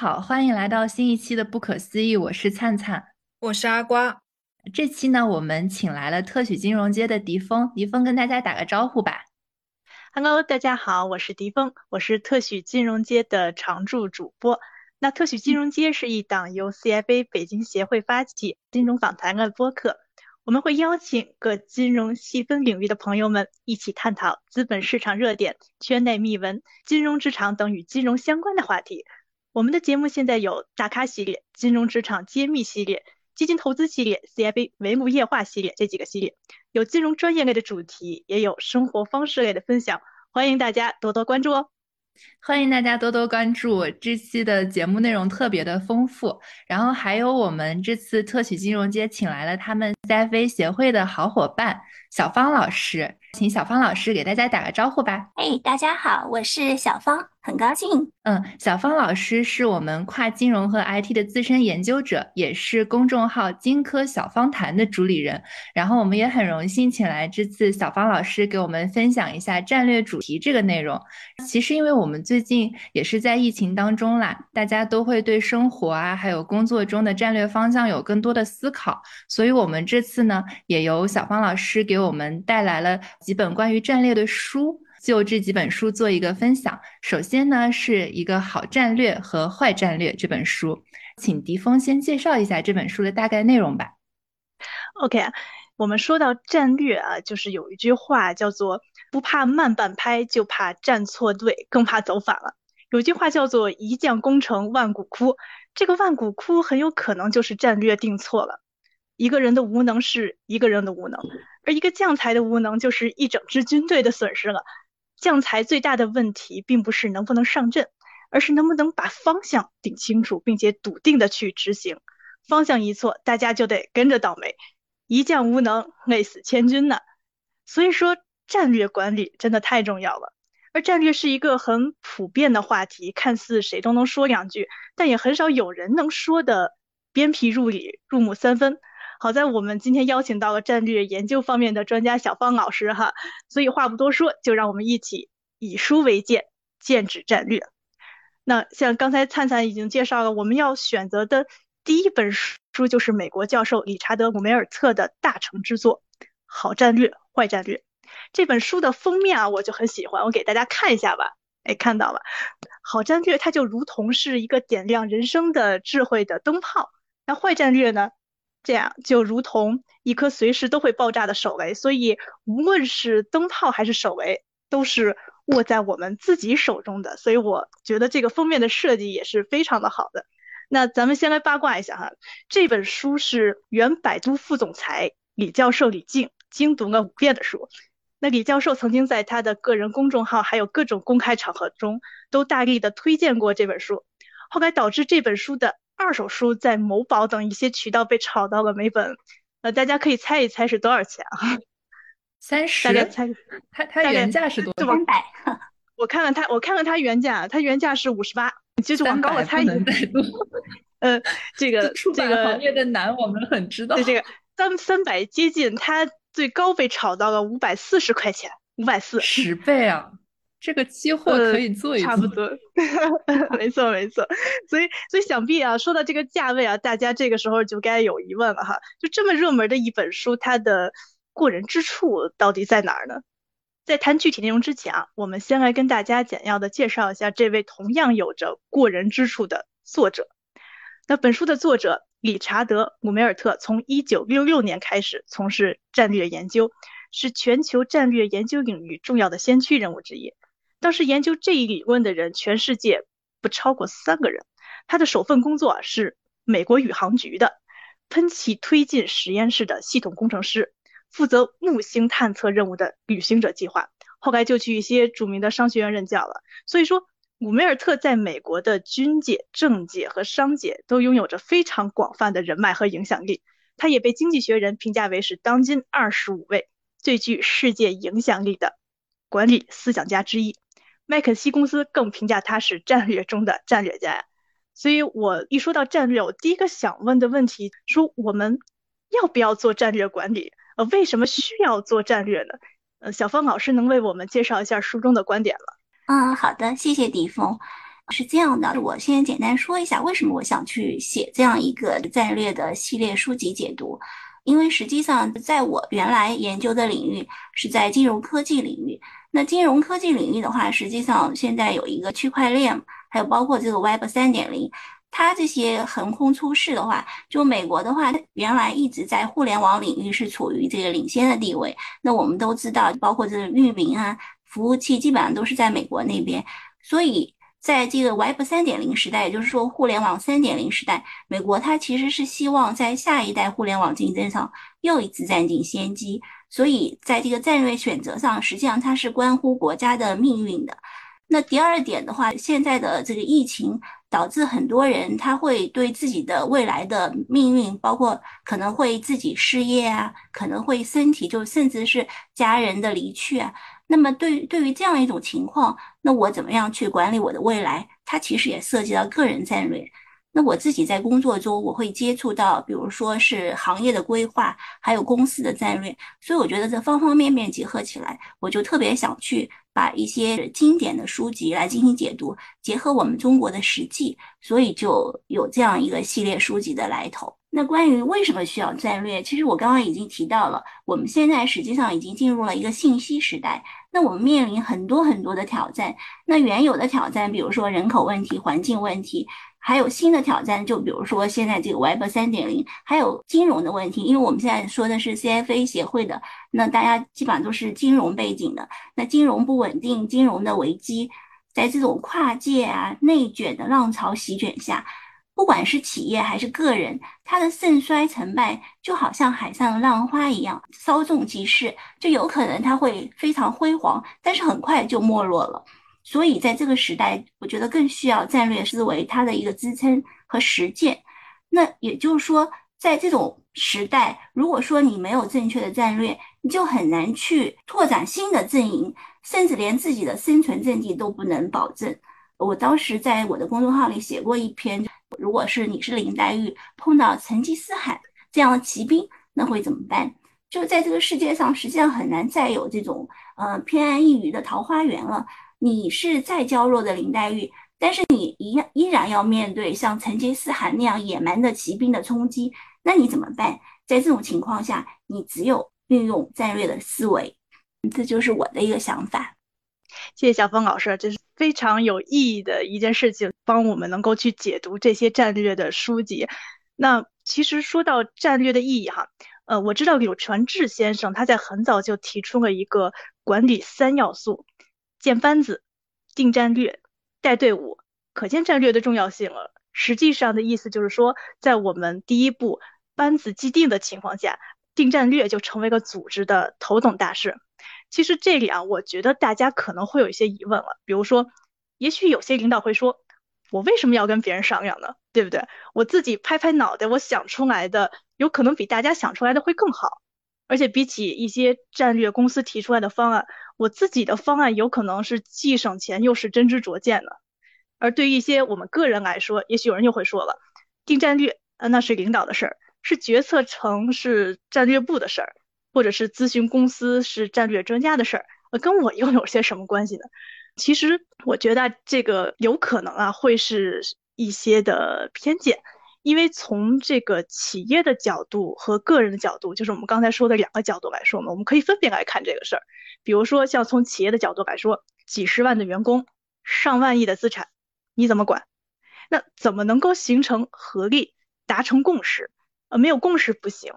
好，欢迎来到新一期的不可思议。我是灿灿，我是阿瓜。这期呢，我们请来了特许金融街的狄峰，狄峰跟大家打个招呼吧。Hello，大家好，我是狄峰，我是特许金融街的常驻主播。那特许金融街是一档由 CFA 北京协会发起金融访谈的播客，我们会邀请各金融细分领域的朋友们一起探讨资本市场热点、圈内秘闻、金融职场等与金融相关的话题。我们的节目现在有大咖系列、金融职场揭秘系列、基金投资系列、CFA 帷幕夜话系列这几个系列，有金融专业类的主题，也有生活方式类的分享，欢迎大家多多关注哦。欢迎大家多多关注，这期的节目内容特别的丰富，然后还有我们这次特许金融街请来了他们 CFA 协会的好伙伴小方老师，请小芳老师给大家打个招呼吧。哎，大家好，我是小芳。很高兴，嗯，小芳老师是我们跨金融和 IT 的资深研究者，也是公众号“金科小方谈”的主理人。然后我们也很荣幸请来这次小方老师给我们分享一下战略主题这个内容。其实，因为我们最近也是在疫情当中啦，大家都会对生活啊，还有工作中的战略方向有更多的思考，所以我们这次呢，也由小方老师给我们带来了几本关于战略的书。就这几本书做一个分享。首先呢，是一个好战略和坏战略这本书，请狄峰先介绍一下这本书的大概内容吧。OK，我们说到战略啊，就是有一句话叫做“不怕慢半拍，就怕站错队，更怕走反了”。有句话叫做“一将功成万骨枯”，这个万骨枯很有可能就是战略定错了。一个人的无能是一个人的无能，而一个将才的无能就是一整支军队的损失了。将才最大的问题，并不是能不能上阵，而是能不能把方向定清楚，并且笃定的去执行。方向一错，大家就得跟着倒霉。一将无能，累死千军呢。所以说，战略管理真的太重要了。而战略是一个很普遍的话题，看似谁都能说两句，但也很少有人能说的鞭辟入里、入木三分。好在我们今天邀请到了战略研究方面的专家小方老师哈，所以话不多说，就让我们一起以书为鉴，剑指战略。那像刚才灿灿已经介绍了，我们要选择的第一本书就是美国教授理查德·姆梅尔特的大成之作《好战略、坏战略》。这本书的封面啊，我就很喜欢，我给大家看一下吧。哎，看到了，好战略它就如同是一个点亮人生的智慧的灯泡，那坏战略呢？这样就如同一颗随时都会爆炸的手雷，所以无论是灯泡还是手雷，都是握在我们自己手中的。所以我觉得这个封面的设计也是非常的好的。那咱们先来八卦一下哈，这本书是原百度副总裁李教授李静精读了五遍的书。那李教授曾经在他的个人公众号还有各种公开场合中都大力的推荐过这本书，后来导致这本书的。二手书在某宝等一些渠道被炒到了每本，呃，大家可以猜一猜是多少钱啊？三十？大家猜，它它原价是多少？三百。我看看它，我看看它原价，它原价是五十八。其实往高了猜一能再多。呃，这个 这个行业的难我们很知道。对这个三三百接近，它最高被炒到了五百四十块钱，五百四十倍啊！这个期货可以做一差不多，没错没错，所以所以想必啊，说到这个价位啊，大家这个时候就该有疑问了哈，就这么热门的一本书，它的过人之处到底在哪儿呢？在谈具体内容之前啊，我们先来跟大家简要的介绍一下这位同样有着过人之处的作者。那本书的作者理查德·姆梅尔特从一九六六年开始从事战略研究，是全球战略研究领域重要的先驱人物之一。当时研究这一理论的人，全世界不超过三个人。他的首份工作是美国宇航局的喷气推进实验室的系统工程师，负责木星探测任务的旅行者计划。后来就去一些著名的商学院任教了。所以说，伍梅尔特在美国的军界、政界和商界都拥有着非常广泛的人脉和影响力。他也被《经济学人》评价为是当今二十五位最具世界影响力的管理思想家之一。麦肯锡公司更评价他是战略中的战略家，所以我一说到战略，我第一个想问的问题，说我们要不要做战略管理？呃，为什么需要做战略呢？呃，小方老师能为我们介绍一下书中的观点吗？嗯，好的，谢谢迪峰。是这样的，我先简单说一下为什么我想去写这样一个战略的系列书籍解读。因为实际上，在我原来研究的领域是在金融科技领域。那金融科技领域的话，实际上现在有一个区块链，还有包括这个 Web 三点零，它这些横空出世的话，就美国的话，原来一直在互联网领域是处于这个领先的地位。那我们都知道，包括这个域名啊、服务器，基本上都是在美国那边，所以。在这个 Web 三点零时代，也就是说互联网三点零时代，美国它其实是希望在下一代互联网竞争上又一次占尽先机，所以在这个战略选择上，实际上它是关乎国家的命运的。那第二点的话，现在的这个疫情导致很多人他会对自己的未来的命运，包括可能会自己失业啊，可能会身体就甚至是家人的离去啊。那么，对于对于这样一种情况，那我怎么样去管理我的未来？它其实也涉及到个人战略。那我自己在工作中，我会接触到，比如说是行业的规划，还有公司的战略。所以我觉得这方方面面结合起来，我就特别想去把一些经典的书籍来进行解读，结合我们中国的实际，所以就有这样一个系列书籍的来头。那关于为什么需要战略，其实我刚刚已经提到了，我们现在实际上已经进入了一个信息时代。那我们面临很多很多的挑战，那原有的挑战，比如说人口问题、环境问题，还有新的挑战，就比如说现在这个 Web 三点零，还有金融的问题。因为我们现在说的是 CFA 协会的，那大家基本上都是金融背景的，那金融不稳定、金融的危机，在这种跨界啊、内卷的浪潮席卷下。不管是企业还是个人，它的盛衰成败就好像海上的浪花一样，稍纵即逝，就有可能它会非常辉煌，但是很快就没落了。所以在这个时代，我觉得更需要战略思维它的一个支撑和实践。那也就是说，在这种时代，如果说你没有正确的战略，你就很难去拓展新的阵营，甚至连自己的生存阵地都不能保证。我当时在我的公众号里写过一篇。如果是你是林黛玉碰到成吉思汗这样的骑兵，那会怎么办？就在这个世界上，实际上很难再有这种呃偏安一隅的桃花源了。你是再娇弱的林黛玉，但是你一样依然要面对像成吉思汗那样野蛮的骑兵的冲击，那你怎么办？在这种情况下，你只有运用战略的思维，这就是我的一个想法。谢谢小峰老师，这是非常有意义的一件事情，帮我们能够去解读这些战略的书籍。那其实说到战略的意义哈，呃，我知道柳传志先生他在很早就提出了一个管理三要素：建班子、定战略、带队伍。可见战略的重要性了。实际上的意思就是说，在我们第一步班子既定的情况下，定战略就成为了组织的头等大事。其实这里啊，我觉得大家可能会有一些疑问了。比如说，也许有些领导会说：“我为什么要跟别人商量呢？对不对？我自己拍拍脑袋，我想出来的有可能比大家想出来的会更好。而且比起一些战略公司提出来的方案，我自己的方案有可能是既省钱又是真知灼见的。而对于一些我们个人来说，也许有人又会说了：定战略呃，那是领导的事儿，是决策层是战略部的事儿。”或者是咨询公司是战略专家的事儿，呃，跟我又有些什么关系呢？其实我觉得这个有可能啊，会是一些的偏见，因为从这个企业的角度和个人的角度，就是我们刚才说的两个角度来说嘛，我们可以分别来看这个事儿。比如说，像从企业的角度来说，几十万的员工，上万亿的资产，你怎么管？那怎么能够形成合力，达成共识？呃，没有共识不行。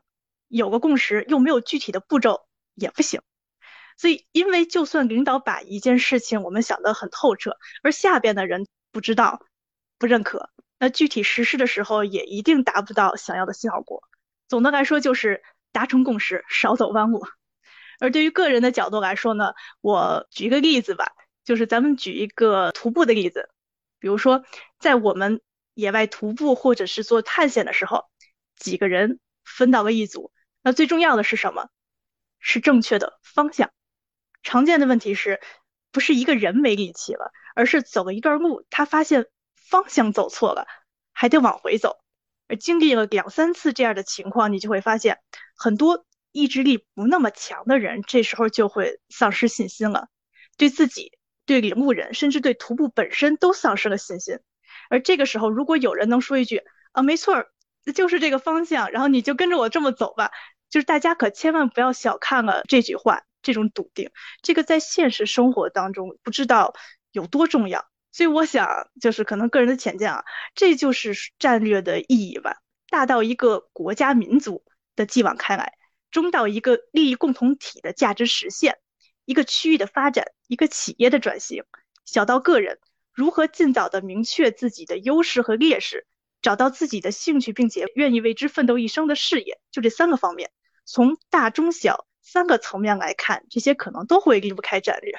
有个共识又没有具体的步骤也不行，所以因为就算领导把一件事情我们想得很透彻，而下边的人不知道、不认可，那具体实施的时候也一定达不到想要的效果。总的来说就是达成共识，少走弯路。而对于个人的角度来说呢，我举一个例子吧，就是咱们举一个徒步的例子，比如说在我们野外徒步或者是做探险的时候，几个人分到了一组。那最重要的是什么？是正确的方向。常见的问题是，不是一个人没力气了，而是走了一段路，他发现方向走错了，还得往回走。而经历了两三次这样的情况，你就会发现，很多意志力不那么强的人，这时候就会丧失信心了，对自己、对领路人，甚至对徒步本身都丧失了信心。而这个时候，如果有人能说一句啊，没错，就是这个方向，然后你就跟着我这么走吧，就是大家可千万不要小看了这句话，这种笃定，这个在现实生活当中不知道有多重要。所以我想，就是可能个人的浅见啊，这就是战略的意义吧。大到一个国家民族的继往开来，中到一个利益共同体的价值实现，一个区域的发展，一个企业的转型，小到个人。如何尽早的明确自己的优势和劣势，找到自己的兴趣，并且愿意为之奋斗一生的事业，就这三个方面，从大中小三个层面来看，这些可能都会离不开战略。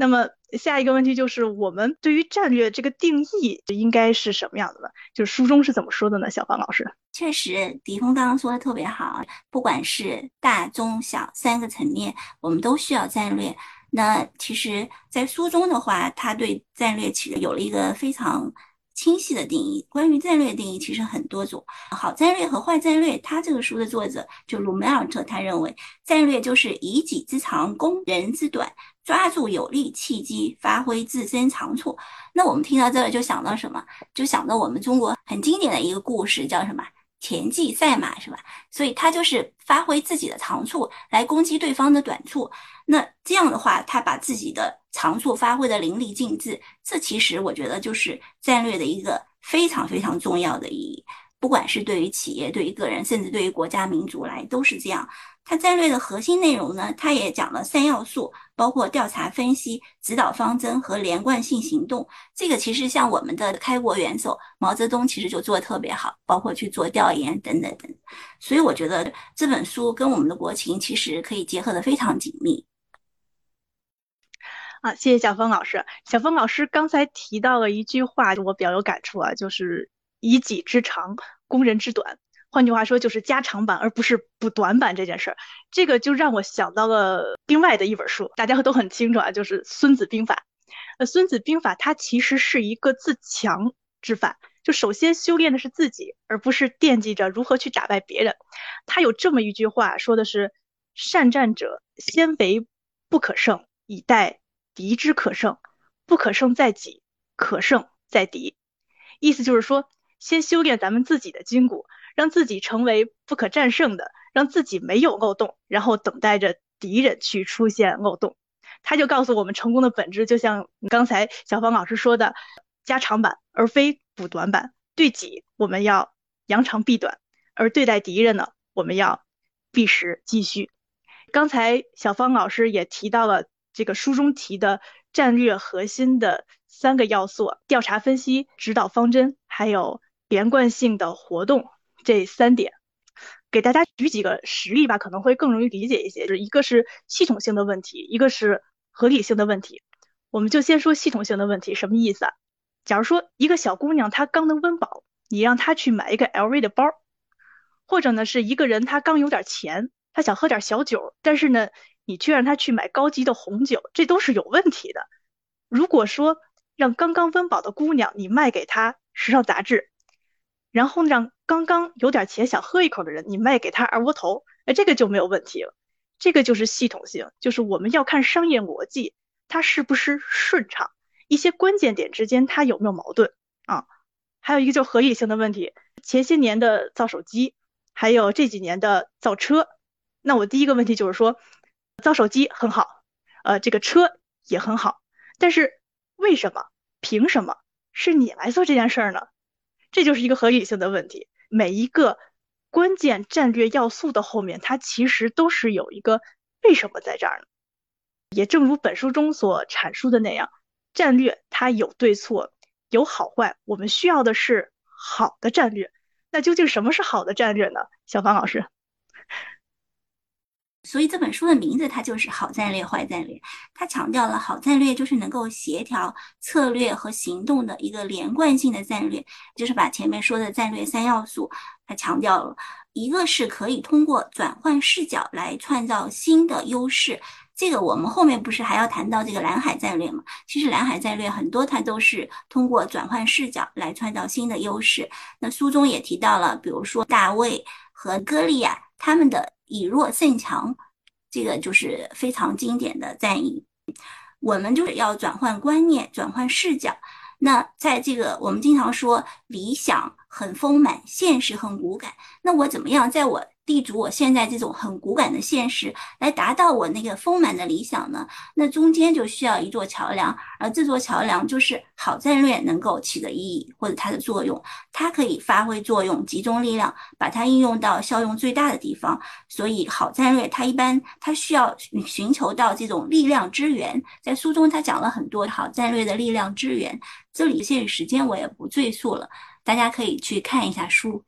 那么下一个问题就是，我们对于战略这个定义应该是什么样的呢？就是书中是怎么说的呢？小芳老师，确实，迪峰刚刚说的特别好，不管是大中小三个层面，我们都需要战略。那其实，在书中的话，他对战略其实有了一个非常清晰的定义。关于战略定义，其实很多种，好战略和坏战略。他这个书的作者就鲁梅尔特，他认为战略就是以己之长攻人之短，抓住有利契机，发挥自身长处。那我们听到这儿就想到什么？就想到我们中国很经典的一个故事，叫什么？田忌赛马是吧？所以他就是发挥自己的长处来攻击对方的短处。那这样的话，他把自己的长处发挥的淋漓尽致。这其实我觉得就是战略的一个非常非常重要的意义。不管是对于企业、对于个人，甚至对于国家民族来，都是这样。它战略的核心内容呢，它也讲了三要素，包括调查分析、指导方针和连贯性行动。这个其实像我们的开国元首毛泽东，其实就做的特别好，包括去做调研等等等。所以我觉得这本书跟我们的国情其实可以结合的非常紧密。啊，谢谢小峰老师。小峰老师刚才提到了一句话，我比较有感触啊，就是以己之长攻人之短。换句话说，就是加长版而不是补短板这件事儿，这个就让我想到了另外的一本书，大家都很清楚啊，就是《孙子兵法》。呃，《孙子兵法》它其实是一个自强之法，就首先修炼的是自己，而不是惦记着如何去打败别人。他有这么一句话，说的是：“善战者先为不可胜，以待敌之可胜。不可胜在己，可胜在敌。”意思就是说，先修炼咱们自己的筋骨。让自己成为不可战胜的，让自己没有漏洞，然后等待着敌人去出现漏洞。他就告诉我们，成功的本质就像刚才小芳老师说的，加长板而非补短板。对己我们要扬长避短，而对待敌人呢，我们要避实继续。刚才小芳老师也提到了这个书中提的战略核心的三个要素：调查分析、指导方针，还有连贯性的活动。这三点，给大家举几个实例吧，可能会更容易理解一些。就是一个是系统性的问题，一个是合理性的问题。我们就先说系统性的问题，什么意思啊？假如说一个小姑娘她刚能温饱，你让她去买一个 LV 的包，或者呢是一个人他刚有点钱，他想喝点小酒，但是呢你却让他去买高级的红酒，这都是有问题的。如果说让刚刚温饱的姑娘你卖给她时尚杂志，然后让刚刚有点钱想喝一口的人，你卖给他二锅头，哎，这个就没有问题了。这个就是系统性，就是我们要看商业逻辑它是不是顺畅，一些关键点之间它有没有矛盾啊？还有一个就合理性的问题，前些年的造手机，还有这几年的造车，那我第一个问题就是说，造手机很好，呃，这个车也很好，但是为什么？凭什么是你来做这件事儿呢？这就是一个合理性的问题。每一个关键战略要素的后面，它其实都是有一个为什么在这儿呢？也正如本书中所阐述的那样，战略它有对错，有好坏，我们需要的是好的战略。那究竟什么是好的战略呢？小芳老师。所以这本书的名字它就是好战略、坏战略。它强调了好战略就是能够协调策略和行动的一个连贯性的战略，就是把前面说的战略三要素，它强调了一个是可以通过转换视角来创造新的优势。这个我们后面不是还要谈到这个蓝海战略吗？其实蓝海战略很多它都是通过转换视角来创造新的优势。那书中也提到了，比如说大卫和歌利亚他们的。以弱胜强，这个就是非常经典的战役。我们就是要转换观念，转换视角。那在这个我们经常说理想很丰满，现实很骨感。那我怎么样在我？立足我现在这种很骨感的现实，来达到我那个丰满的理想呢？那中间就需要一座桥梁，而这座桥梁就是好战略能够起的意义或者它的作用，它可以发挥作用，集中力量，把它应用到效用最大的地方。所以好战略它一般它需要寻求到这种力量支援，在书中他讲了很多好战略的力量支援，这里限于时间我也不赘述了，大家可以去看一下书。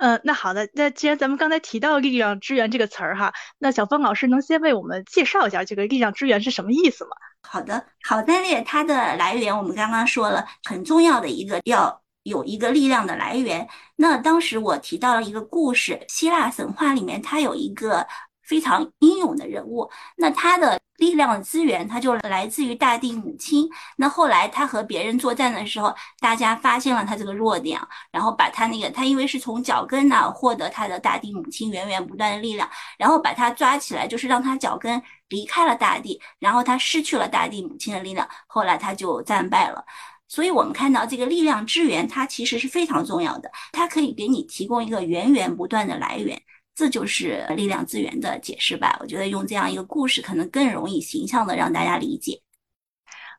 嗯，那好的，那既然咱们刚才提到“力量支援”这个词儿哈，那小芳老师能先为我们介绍一下这个“力量支援”是什么意思吗？好的，好战略它的来源我们刚刚说了，很重要的一个要有一个力量的来源。那当时我提到了一个故事，希腊神话里面它有一个非常英勇的人物，那他的。力量的资源，它就来自于大地母亲。那后来他和别人作战的时候，大家发现了他这个弱点，然后把他那个他因为是从脚跟那获得他的大地母亲源源不断的力量，然后把他抓起来，就是让他脚跟离开了大地，然后他失去了大地母亲的力量，后来他就战败了。所以我们看到这个力量支援，它其实是非常重要的，它可以给你提供一个源源不断的来源。这就是力量资源的解释吧？我觉得用这样一个故事，可能更容易形象的让大家理解。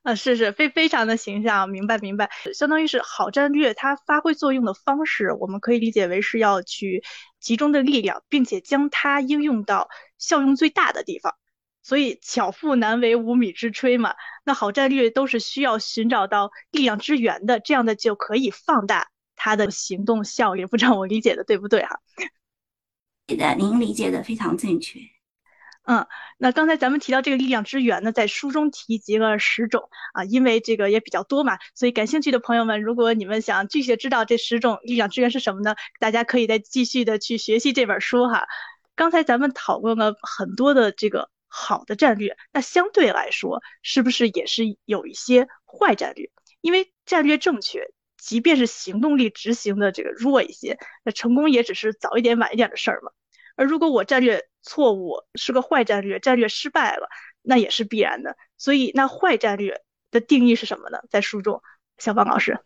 呃，是是非非常的形象，明白明白。相当于是好战略，它发挥作用的方式，我们可以理解为是要去集中的力量，并且将它应用到效用最大的地方。所以巧妇难为无米之炊嘛。那好战略都是需要寻找到力量之源的，这样的就可以放大它的行动效率。不知道我理解的对不对哈？的，您理解的非常正确。嗯，那刚才咱们提到这个力量之源呢，在书中提及了十种啊，因为这个也比较多嘛，所以感兴趣的朋友们，如果你们想继续知道这十种力量之源是什么呢，大家可以再继续的去学习这本书哈。刚才咱们讨论了很多的这个好的战略，那相对来说，是不是也是有一些坏战略？因为战略正确，即便是行动力执行的这个弱一些，那成功也只是早一点晚一点的事儿嘛。而如果我战略错误是个坏战略，战略失败了，那也是必然的。所以，那坏战略的定义是什么呢？在书中，小芳老师，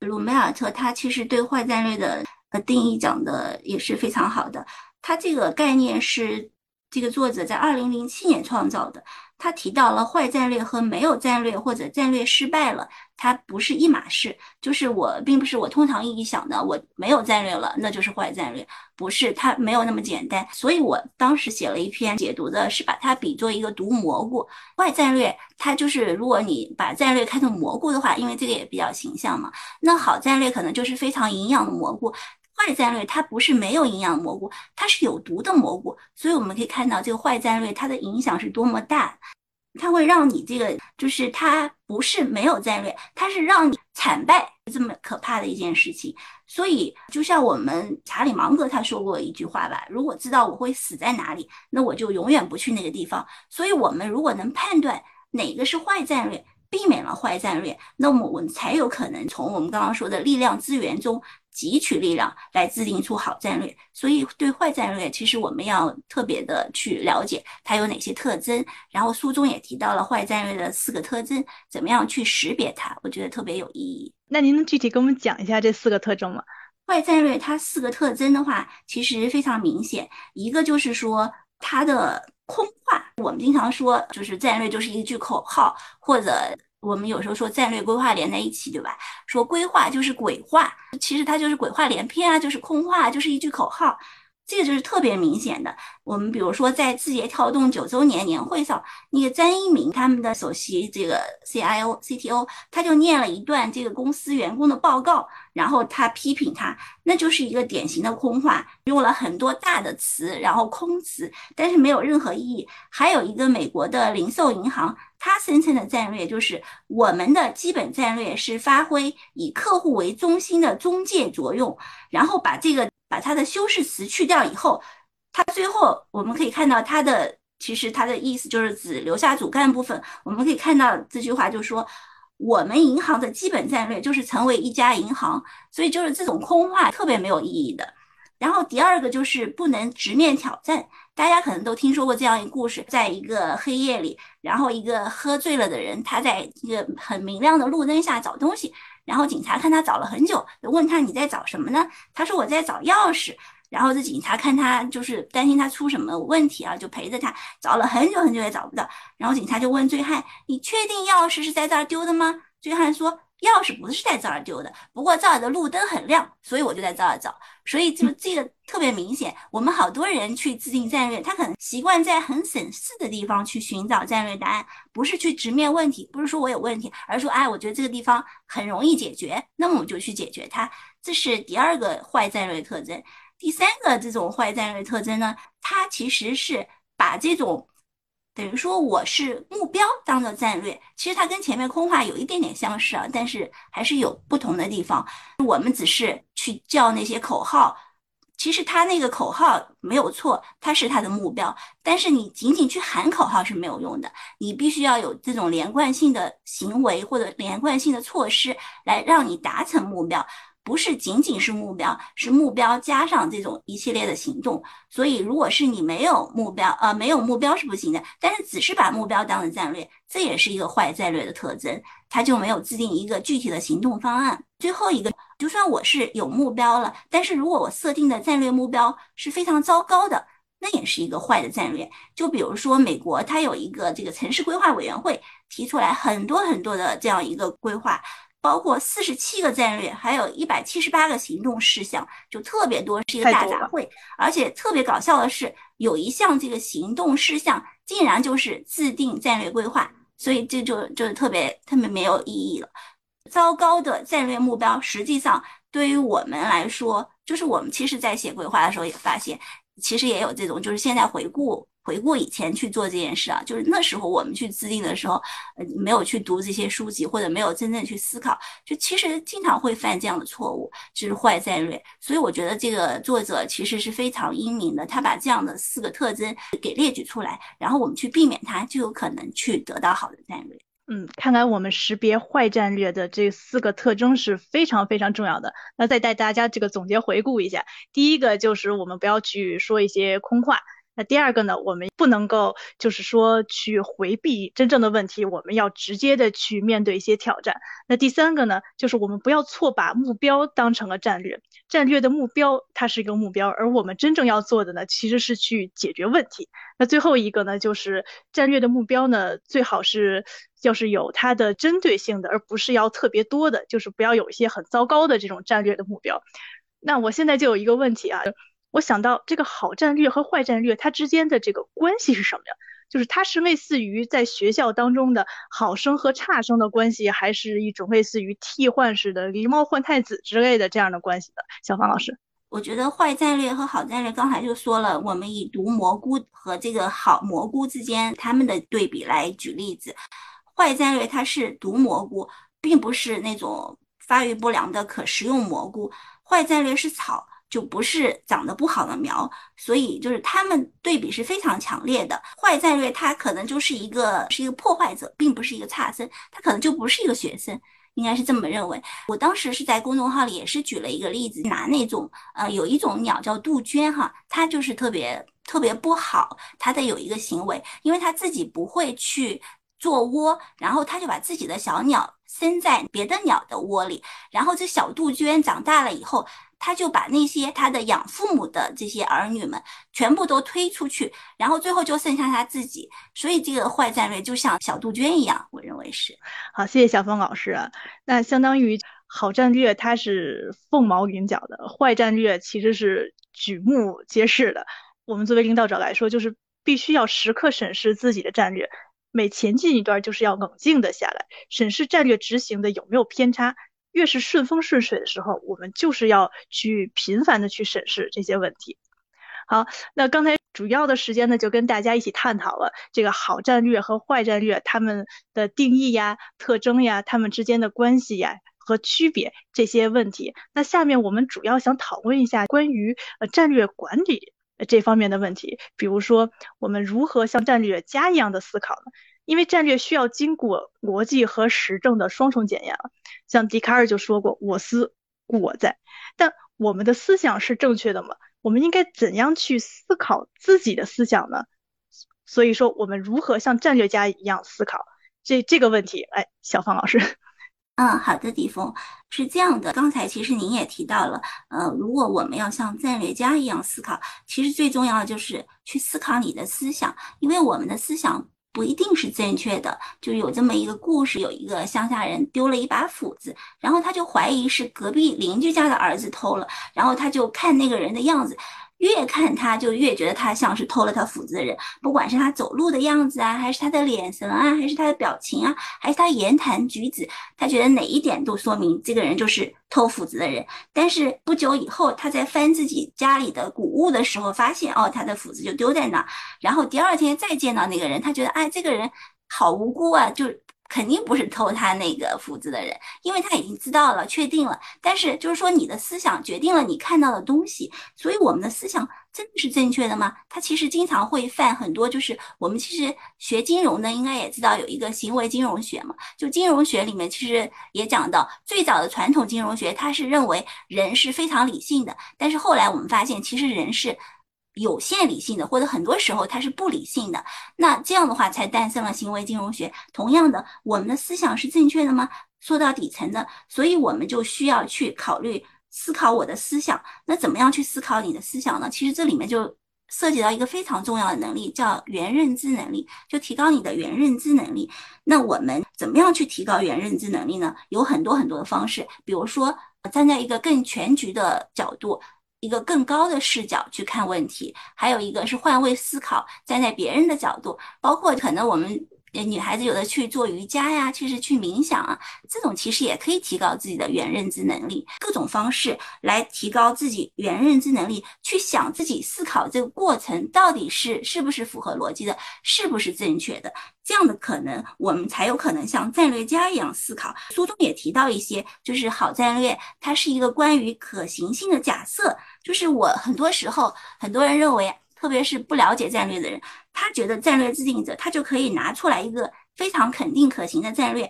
鲁梅尔特他其实对坏战略的呃定义讲的也是非常好的。他这个概念是这个作者在二零零七年创造的。他提到了坏战略和没有战略或者战略失败了，它不是一码事。就是我并不是我通常意义想的，我没有战略了，那就是坏战略，不是它没有那么简单。所以我当时写了一篇解读的，是把它比作一个毒蘑菇。坏战略它就是如果你把战略看成蘑菇的话，因为这个也比较形象嘛，那好战略可能就是非常营养的蘑菇。坏战略它不是没有营养蘑菇，它是有毒的蘑菇。所以我们可以看到这个坏战略它的影响是多么大，它会让你这个就是它不是没有战略，它是让你惨败这么可怕的一件事情。所以就像我们查理芒格他说过一句话吧：如果知道我会死在哪里，那我就永远不去那个地方。所以我们如果能判断哪个是坏战略，避免了坏战略，那么我们才有可能从我们刚刚说的力量资源中。汲取力量来制定出好战略，所以对坏战略，其实我们要特别的去了解它有哪些特征。然后书中也提到了坏战略的四个特征，怎么样去识别它，我觉得特别有意义。那您能具体给我们讲一下这四个特征吗？坏战略它四个特征的话，其实非常明显，一个就是说它的空话。我们经常说，就是战略就是一句口号，或者。我们有时候说战略规划连在一起，对吧？说规划就是鬼话，其实它就是鬼话连篇啊，就是空话，就是一句口号。这个就是特别明显的。我们比如说在字节跳动九周年年会上，那个张一鸣他们的首席这个 CIO、CTO，他就念了一段这个公司员工的报告，然后他批评他，那就是一个典型的空话，用了很多大的词，然后空词，但是没有任何意义。还有一个美国的零售银行，他声称的战略就是我们的基本战略是发挥以客户为中心的中介作用，然后把这个。把它的修饰词去掉以后，它最后我们可以看到它的其实它的意思就是指留下主干部分。我们可以看到这句话就是说，我们银行的基本战略就是成为一家银行，所以就是这种空话特别没有意义的。然后第二个就是不能直面挑战，大家可能都听说过这样一个故事，在一个黑夜里，然后一个喝醉了的人，他在一个很明亮的路灯下找东西，然后警察看他找了很久，问他你在找什么呢？他说我在找钥匙。然后这警察看他就是担心他出什么问题啊，就陪着他找了很久很久也找不到。然后警察就问醉汉：“你确定钥匙是在这儿丢的吗？”醉汉说。钥匙不是在这儿丢的，不过这儿的路灯很亮，所以我就在这儿找。所以就这个特别明显。我们好多人去制定战略，他可能习惯在很省事的地方去寻找战略答案，不是去直面问题，不是说我有问题，而是说，哎，我觉得这个地方很容易解决，那么我就去解决它。这是第二个坏战略特征。第三个这种坏战略特征呢，它其实是把这种。等于说我是目标当做战略，其实它跟前面空话有一点点相似啊，但是还是有不同的地方。我们只是去叫那些口号，其实他那个口号没有错，它是他的目标。但是你仅仅去喊口号是没有用的，你必须要有这种连贯性的行为或者连贯性的措施来让你达成目标。不是仅仅是目标，是目标加上这种一系列的行动。所以，如果是你没有目标，呃，没有目标是不行的。但是，只是把目标当成战略，这也是一个坏战略的特征。他就没有制定一个具体的行动方案。最后一个，就算我是有目标了，但是如果我设定的战略目标是非常糟糕的，那也是一个坏的战略。就比如说，美国它有一个这个城市规划委员会，提出来很多很多的这样一个规划。包括四十七个战略，还有一百七十八个行动事项，就特别多，是一个大杂烩。而且特别搞笑的是，有一项这个行动事项竟然就是制定战略规划，所以这就就是特别特别没有意义了。糟糕的战略目标，实际上对于我们来说，就是我们其实在写规划的时候也发现，其实也有这种，就是现在回顾。回顾以前去做这件事啊，就是那时候我们去制定的时候，呃，没有去读这些书籍，或者没有真正去思考，就其实经常会犯这样的错误，就是坏战略。所以我觉得这个作者其实是非常英明的，他把这样的四个特征给列举出来，然后我们去避免它，就有可能去得到好的战略。嗯，看来我们识别坏战略的这四个特征是非常非常重要的。那再带大家这个总结回顾一下，第一个就是我们不要去说一些空话。那第二个呢，我们不能够就是说去回避真正的问题，我们要直接的去面对一些挑战。那第三个呢，就是我们不要错把目标当成了战略，战略的目标它是一个目标，而我们真正要做的呢，其实是去解决问题。那最后一个呢，就是战略的目标呢，最好是要是有它的针对性的，而不是要特别多的，就是不要有一些很糟糕的这种战略的目标。那我现在就有一个问题啊。我想到这个好战略和坏战略，它之间的这个关系是什么呀？就是它是类似于在学校当中的好生和差生的关系，还是一种类似于替换式的狸猫换太子之类的这样的关系的？小芳老师，我觉得坏战略和好战略，刚才就说了，我们以毒蘑菇和这个好蘑菇之间他们的对比来举例子。坏战略它是毒蘑菇，并不是那种发育不良的可食用蘑菇。坏战略是草。就不是长得不好的苗，所以就是他们对比是非常强烈的。坏战略它可能就是一个是一个破坏者，并不是一个差生，他可能就不是一个学生，应该是这么认为。我当时是在公众号里也是举了一个例子，拿那种呃有一种鸟叫杜鹃哈，它就是特别特别不好，它的有一个行为，因为它自己不会去做窝，然后它就把自己的小鸟生在别的鸟的窝里，然后这小杜鹃长大了以后。他就把那些他的养父母的这些儿女们全部都推出去，然后最后就剩下他自己。所以这个坏战略就像小杜鹃一样，我认为是。好，谢谢小峰老师。那相当于好战略它是凤毛麟角的，坏战略其实是举目皆是的。我们作为领导者来说，就是必须要时刻审视自己的战略，每前进一段就是要冷静的下来，审视战略执行的有没有偏差。越是顺风顺水的时候，我们就是要去频繁的去审视这些问题。好，那刚才主要的时间呢，就跟大家一起探讨了这个好战略和坏战略它们的定义呀、特征呀、它们之间的关系呀和区别这些问题。那下面我们主要想讨论一下关于呃战略管理这方面的问题，比如说我们如何像战略家一样的思考呢？因为战略需要经过逻辑和实证的双重检验了，像笛卡尔就说过“我思故我在”，但我们的思想是正确的吗？我们应该怎样去思考自己的思想呢？所以说，我们如何像战略家一样思考这这个问题？哎，小芳老师。嗯，好的，迪峰是这样的。刚才其实您也提到了，呃，如果我们要像战略家一样思考，其实最重要的就是去思考你的思想，因为我们的思想不一定是正确的。就有这么一个故事，有一个乡下人丢了一把斧子，然后他就怀疑是隔壁邻居家的儿子偷了，然后他就看那个人的样子。越看他就越觉得他像是偷了他斧子的人，不管是他走路的样子啊，还是他的脸神啊，还是他的表情啊，还是他言谈举止，他觉得哪一点都说明这个人就是偷斧子的人。但是不久以后，他在翻自己家里的古物的时候，发现哦，他的斧子就丢在那。然后第二天再见到那个人，他觉得哎，这个人好无辜啊，就。肯定不是偷他那个斧子的人，因为他已经知道了，确定了。但是就是说，你的思想决定了你看到的东西，所以我们的思想真的是正确的吗？他其实经常会犯很多，就是我们其实学金融的应该也知道有一个行为金融学嘛，就金融学里面其实也讲到，最早的传统金融学他是认为人是非常理性的，但是后来我们发现其实人是。有限理性的，或者很多时候它是不理性的，那这样的话才诞生了行为金融学。同样的，我们的思想是正确的吗？说到底层的，所以我们就需要去考虑思考我的思想。那怎么样去思考你的思想呢？其实这里面就涉及到一个非常重要的能力，叫原认知能力，就提高你的原认知能力。那我们怎么样去提高原认知能力呢？有很多很多的方式，比如说站在一个更全局的角度。一个更高的视角去看问题，还有一个是换位思考，站在别人的角度，包括可能我们。女孩子有的去做瑜伽呀，其实去冥想啊，这种其实也可以提高自己的原认知能力。各种方式来提高自己原认知能力，去想自己思考这个过程到底是是不是符合逻辑的，是不是正确的，这样的可能我们才有可能像战略家一样思考。书中也提到一些，就是好战略，它是一个关于可行性的假设。就是我很多时候，很多人认为。特别是不了解战略的人，他觉得战略制定者他就可以拿出来一个非常肯定可行的战略，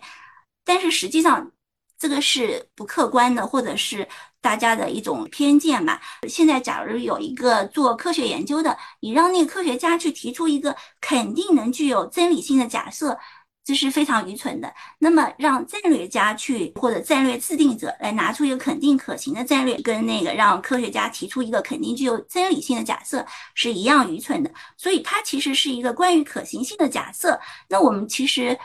但是实际上这个是不客观的，或者是大家的一种偏见吧。现在假如有一个做科学研究的，你让那个科学家去提出一个肯定能具有真理性的假设。这是非常愚蠢的。那么，让战略家去或者战略制定者来拿出一个肯定可行的战略，跟那个让科学家提出一个肯定具有真理性的假设是一样愚蠢的。所以，它其实是一个关于可行性的假设。那我们其实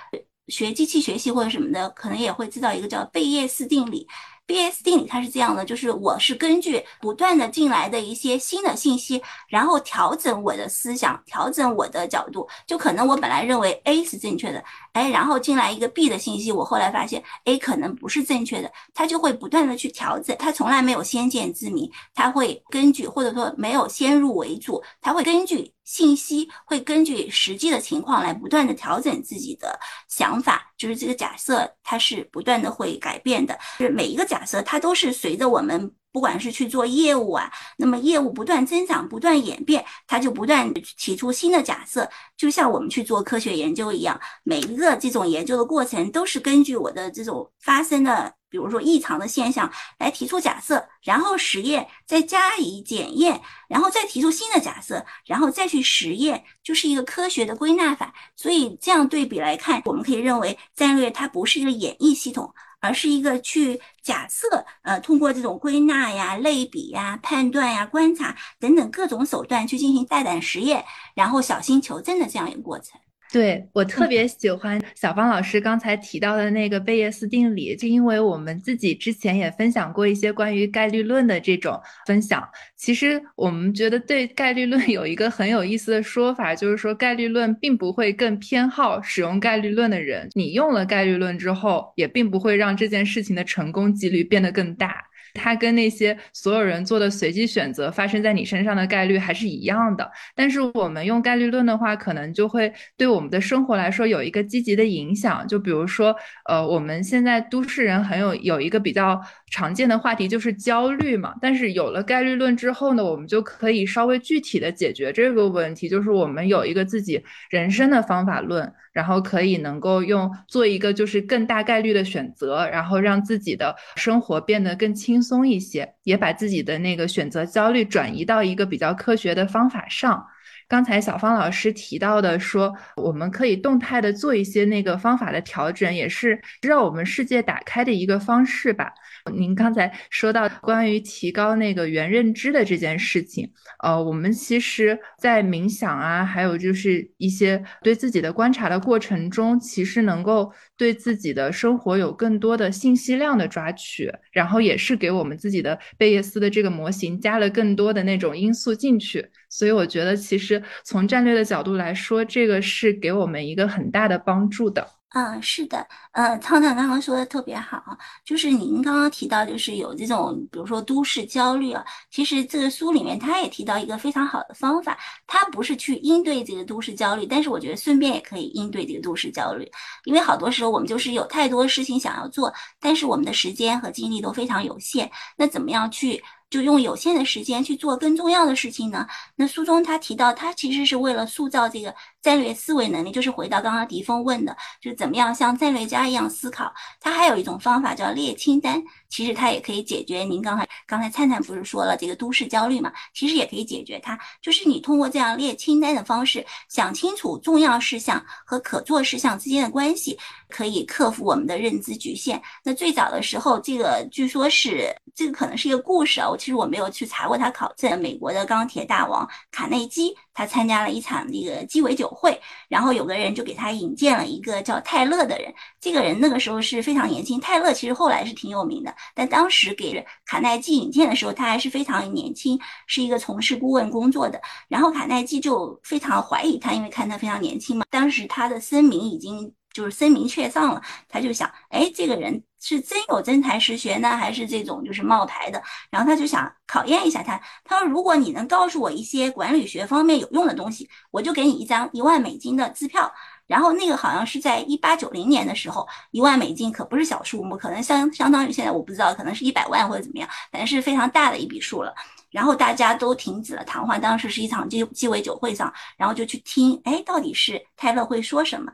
学机器学习或者什么的，可能也会知道一个叫贝叶斯定理。B.S 定理它是这样的，就是我是根据不断的进来的一些新的信息，然后调整我的思想，调整我的角度。就可能我本来认为 A 是正确的，哎，然后进来一个 B 的信息，我后来发现 A 可能不是正确的，它就会不断的去调整。它从来没有先见之明，它会根据或者说没有先入为主，它会根据。信息会根据实际的情况来不断的调整自己的想法，就是这个假设它是不断的会改变的，就是每一个假设它都是随着我们不管是去做业务啊，那么业务不断增长、不断演变，它就不断提出新的假设，就像我们去做科学研究一样，每一个这种研究的过程都是根据我的这种发生的。比如说异常的现象来提出假设，然后实验，再加以检验，然后再提出新的假设，然后再去实验，就是一个科学的归纳法。所以这样对比来看，我们可以认为战略它不是一个演绎系统，而是一个去假设，呃，通过这种归纳呀、类比呀、判断呀、观察等等各种手段去进行大胆实验，然后小心求证的这样一个过程。对我特别喜欢小芳老师刚才提到的那个贝叶斯定理，就因为我们自己之前也分享过一些关于概率论的这种分享。其实我们觉得对概率论有一个很有意思的说法，就是说概率论并不会更偏好使用概率论的人。你用了概率论之后，也并不会让这件事情的成功几率变得更大。它跟那些所有人做的随机选择发生在你身上的概率还是一样的，但是我们用概率论的话，可能就会对我们的生活来说有一个积极的影响。就比如说，呃，我们现在都市人很有有一个比较常见的话题就是焦虑嘛，但是有了概率论之后呢，我们就可以稍微具体的解决这个问题，就是我们有一个自己人生的方法论。然后可以能够用做一个就是更大概率的选择，然后让自己的生活变得更轻。松一些，也把自己的那个选择焦虑转移到一个比较科学的方法上。刚才小芳老师提到的，说我们可以动态的做一些那个方法的调整，也是让我们世界打开的一个方式吧。您刚才说到关于提高那个原认知的这件事情，呃，我们其实，在冥想啊，还有就是一些对自己的观察的过程中，其实能够对自己的生活有更多的信息量的抓取，然后也是给我们自己的贝叶斯的这个模型加了更多的那种因素进去。所以我觉得，其实从战略的角度来说，这个是给我们一个很大的帮助的。嗯，是的，呃，汤汤刚刚说的特别好，就是您刚刚提到，就是有这种，比如说都市焦虑啊，其实这个书里面他也提到一个非常好的方法，他不是去应对这个都市焦虑，但是我觉得顺便也可以应对这个都市焦虑，因为好多时候我们就是有太多事情想要做，但是我们的时间和精力都非常有限，那怎么样去？就用有限的时间去做更重要的事情呢？那书中他提到，他其实是为了塑造这个战略思维能力，就是回到刚刚迪峰问的，就是怎么样像战略家一样思考。他还有一种方法叫列清单，其实他也可以解决您刚才刚才灿灿不是说了这个都市焦虑嘛？其实也可以解决它，就是你通过这样列清单的方式，想清楚重要事项和可做事项之间的关系，可以克服我们的认知局限。那最早的时候，这个据说是这个可能是一个故事啊。我其实我没有去查过他考证。美国的钢铁大王卡内基，他参加了一场那个鸡尾酒会，然后有个人就给他引荐了一个叫泰勒的人。这个人那个时候是非常年轻，泰勒其实后来是挺有名的，但当时给卡耐基引荐的时候，他还是非常年轻，是一个从事顾问工作的。然后卡耐基就非常怀疑他，因为看他非常年轻嘛。当时他的声名已经。就是声名鹊上了，他就想，哎，这个人是真有真才实学呢，还是这种就是冒牌的？然后他就想考验一下他。他说，如果你能告诉我一些管理学方面有用的东西，我就给你一张一万美金的支票。然后那个好像是在一八九零年的时候，一万美金可不是小数目，可能相相当于现在我不知道，可能是一百万或者怎么样，反正是非常大的一笔数了。然后大家都停止了谈话，当时是一场鸡鸡尾酒会上，然后就去听，哎，到底是泰勒会说什么？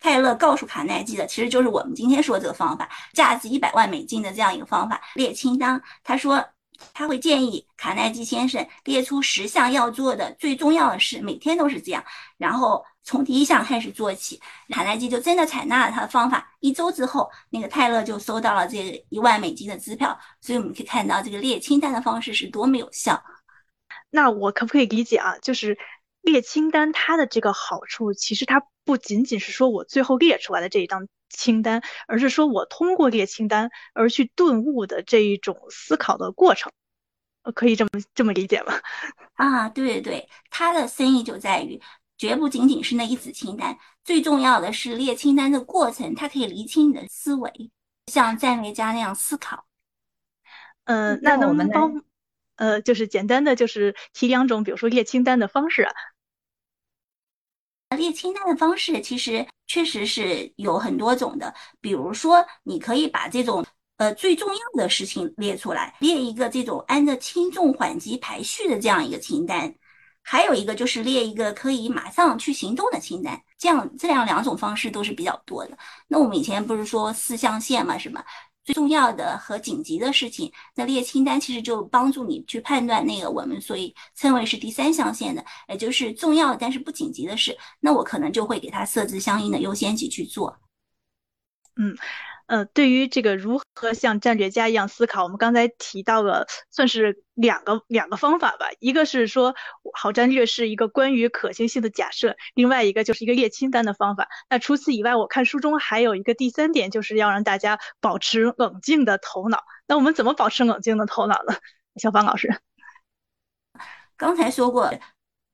泰勒告诉卡耐基的，其实就是我们今天说这个方法，价值一百万美金的这样一个方法，列清单。他说他会建议卡耐基先生列出十项要做的最重要的事，每天都是这样，然后从第一项开始做起。卡耐基就真的采纳了他的方法，一周之后，那个泰勒就收到了这一万美金的支票。所以我们可以看到，这个列清单的方式是多么有效。那我可不可以理解啊？就是列清单它的这个好处，其实它。不仅仅是说我最后列出来的这一张清单，而是说我通过列清单而去顿悟的这一种思考的过程，可以这么这么理解吗？啊，对对对，它的深意就在于，绝不仅仅是那一纸清单，最重要的是列清单的过程，它可以厘清你的思维，像战略家那样思考。呃，那能不能帮，呃，就是简单的就是提两种，比如说列清单的方式啊？列清单的方式其实确实是有很多种的，比如说你可以把这种呃最重要的事情列出来，列一个这种按照轻重缓急排序的这样一个清单，还有一个就是列一个可以马上去行动的清单，这样这样两种方式都是比较多的。那我们以前不是说四象限嘛，是吧？最重要的和紧急的事情，那列清单其实就帮助你去判断那个我们所以称为是第三象限的，也就是重要但是不紧急的事，那我可能就会给它设置相应的优先级去做。嗯。呃，对于这个如何像战略家一样思考，我们刚才提到了算是两个两个方法吧。一个是说好战略是一个关于可行性的假设，另外一个就是一个列清单的方法。那除此以外，我看书中还有一个第三点，就是要让大家保持冷静的头脑。那我们怎么保持冷静的头脑呢？小芳老师，刚才说过。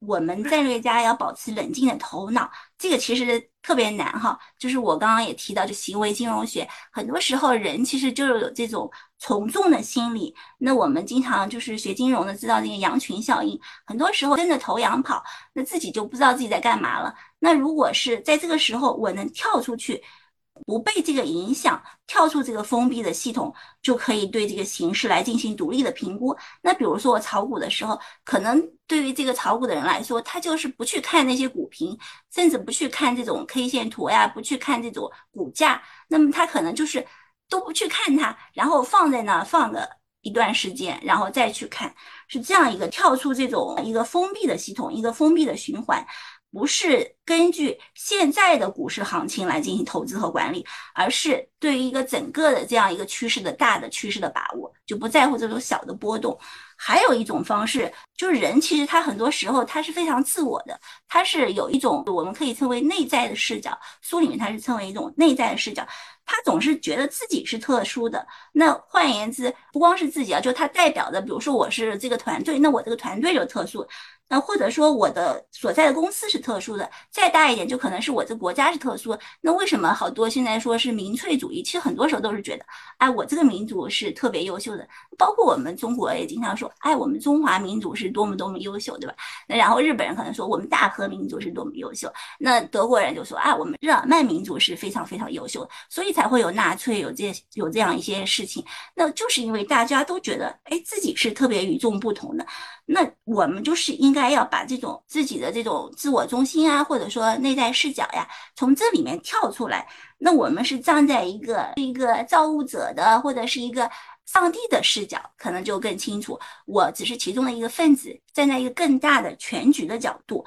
我们战略家要保持冷静的头脑，这个其实特别难哈。就是我刚刚也提到，就行为金融学，很多时候人其实就有这种从众的心理。那我们经常就是学金融的，知道这个羊群效应，很多时候跟着头羊跑，那自己就不知道自己在干嘛了。那如果是在这个时候，我能跳出去。不被这个影响，跳出这个封闭的系统，就可以对这个形势来进行独立的评估。那比如说我炒股的时候，可能对于这个炒股的人来说，他就是不去看那些股评，甚至不去看这种 K 线图呀，不去看这种股价，那么他可能就是都不去看它，然后放在那放个一段时间，然后再去看，是这样一个跳出这种一个封闭的系统，一个封闭的循环。不是根据现在的股市行情来进行投资和管理，而是对于一个整个的这样一个趋势的大的趋势的把握，就不在乎这种小的波动。还有一种方式，就是人其实他很多时候他是非常自我的，他是有一种我们可以称为内在的视角，书里面他是称为一种内在的视角，他总是觉得自己是特殊的。那换言之，不光是自己啊，就他代表的，比如说我是这个团队，那我这个团队就特殊。那或者说我的所在的公司是特殊的，再大一点就可能是我这国家是特殊。那为什么好多现在说是民粹主义？其实很多时候都是觉得，哎，我这个民族是特别优秀的。包括我们中国也经常说，哎，我们中华民族是多么多么优秀，对吧？那然后日本人可能说我们大和民族是多么优秀。那德国人就说，哎，我们日耳曼民族是非常非常优秀，所以才会有纳粹，有这有这样一些事情。那就是因为大家都觉得，哎，自己是特别与众不同的。那我们就是应该要把这种自己的这种自我中心啊，或者说内在视角呀，从这里面跳出来。那我们是站在一个一个造物者的，或者是一个上帝的视角，可能就更清楚。我只是其中的一个分子，站在一个更大的全局的角度。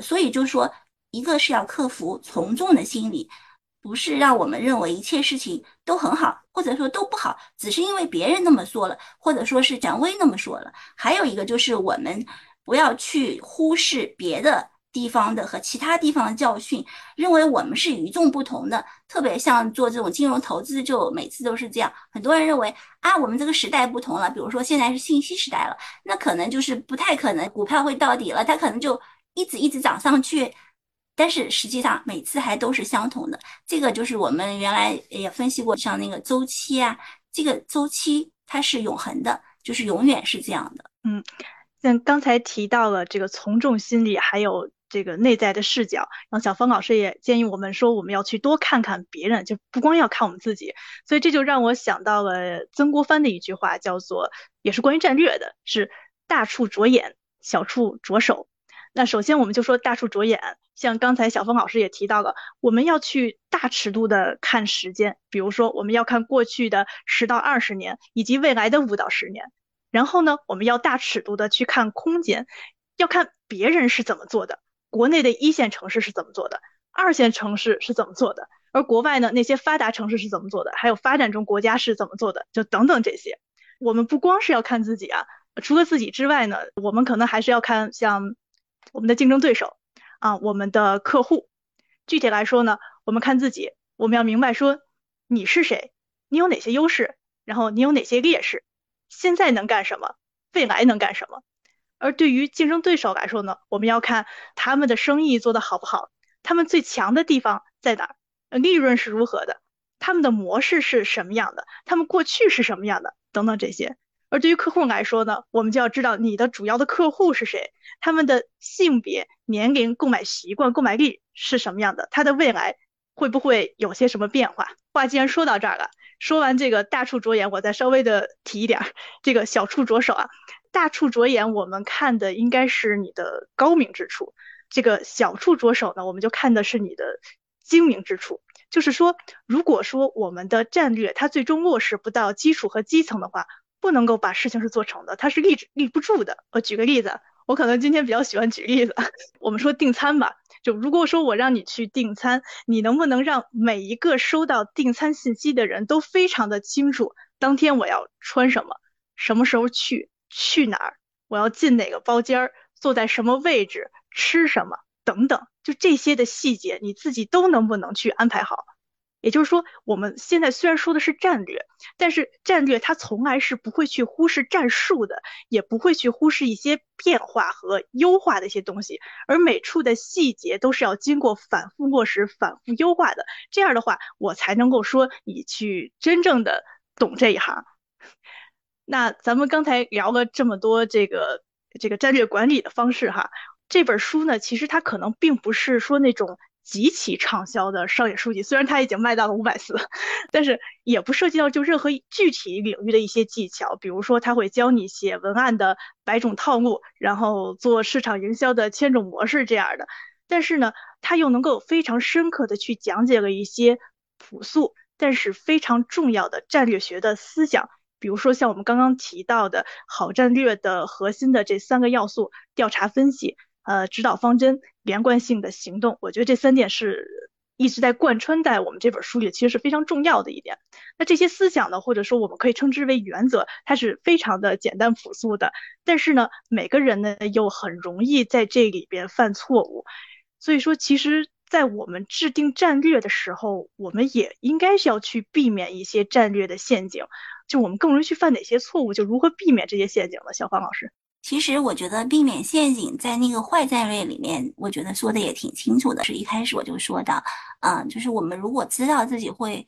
所以就说，一个是要克服从众的心理。不是让我们认为一切事情都很好，或者说都不好，只是因为别人那么说了，或者说是展威那么说了。还有一个就是我们不要去忽视别的地方的和其他地方的教训，认为我们是与众不同的。特别像做这种金融投资，就每次都是这样。很多人认为啊，我们这个时代不同了，比如说现在是信息时代了，那可能就是不太可能股票会到底了，它可能就一直一直涨上去。但是实际上每次还都是相同的，这个就是我们原来也分析过，像那个周期啊，这个周期它是永恒的，就是永远是这样的。嗯，像刚才提到了这个从众心理，还有这个内在的视角，然后小芳老师也建议我们说，我们要去多看看别人，就不光要看我们自己。所以这就让我想到了曾国藩的一句话，叫做也是关于战略的，是大处着眼，小处着手。那首先我们就说大处着眼，像刚才小峰老师也提到了，我们要去大尺度的看时间，比如说我们要看过去的十到二十年，以及未来的五到十年。然后呢，我们要大尺度的去看空间，要看别人是怎么做的，国内的一线城市是怎么做的，二线城市是怎么做的，而国外呢那些发达城市是怎么做的，还有发展中国家是怎么做的，就等等这些。我们不光是要看自己啊，除了自己之外呢，我们可能还是要看像。我们的竞争对手啊，我们的客户，具体来说呢，我们看自己，我们要明白说你是谁，你有哪些优势，然后你有哪些劣势，现在能干什么，未来能干什么。而对于竞争对手来说呢，我们要看他们的生意做得好不好，他们最强的地方在哪儿，利润是如何的，他们的模式是什么样的，他们过去是什么样的，等等这些。而对于客户来说呢，我们就要知道你的主要的客户是谁，他们的性别、年龄、购买习惯、购买力是什么样的，他的未来会不会有些什么变化？话既然说到这儿了，说完这个大处着眼，我再稍微的提一点儿这个小处着手啊。大处着眼，我们看的应该是你的高明之处；这个小处着手呢，我们就看的是你的精明之处。就是说，如果说我们的战略它最终落实不到基础和基层的话，不能够把事情是做成的，它是立立不住的。我举个例子，我可能今天比较喜欢举例子。我们说订餐吧，就如果说我让你去订餐，你能不能让每一个收到订餐信息的人都非常的清楚，当天我要穿什么，什么时候去，去哪儿，我要进哪个包间儿，坐在什么位置，吃什么等等，就这些的细节，你自己都能不能去安排好？也就是说，我们现在虽然说的是战略，但是战略它从来是不会去忽视战术的，也不会去忽视一些变化和优化的一些东西，而每处的细节都是要经过反复落实、反复优化的。这样的话，我才能够说你去真正的懂这一行。那咱们刚才聊了这么多这个这个战略管理的方式哈，这本书呢，其实它可能并不是说那种。极其畅销的商业书籍，虽然它已经卖到了五百四，但是也不涉及到就任何具体领域的一些技巧，比如说他会教你写文案的百种套路，然后做市场营销的千种模式这样的。但是呢，他又能够非常深刻的去讲解了一些朴素但是非常重要的战略学的思想，比如说像我们刚刚提到的好战略的核心的这三个要素：调查分析、呃指导方针、连贯性的行动。我觉得这三点是一直在贯穿在我们这本书里，其实是非常重要的一点。那这些思想呢，或者说我们可以称之为原则，它是非常的简单朴素的。但是呢，每个人呢又很容易在这里边犯错误。所以说，其实。在我们制定战略的时候，我们也应该是要去避免一些战略的陷阱。就我们更容易去犯哪些错误，就如何避免这些陷阱呢？小方老师，其实我觉得避免陷阱在那个坏战略里面，我觉得说的也挺清楚的。是一开始我就说的，嗯，就是我们如果知道自己会。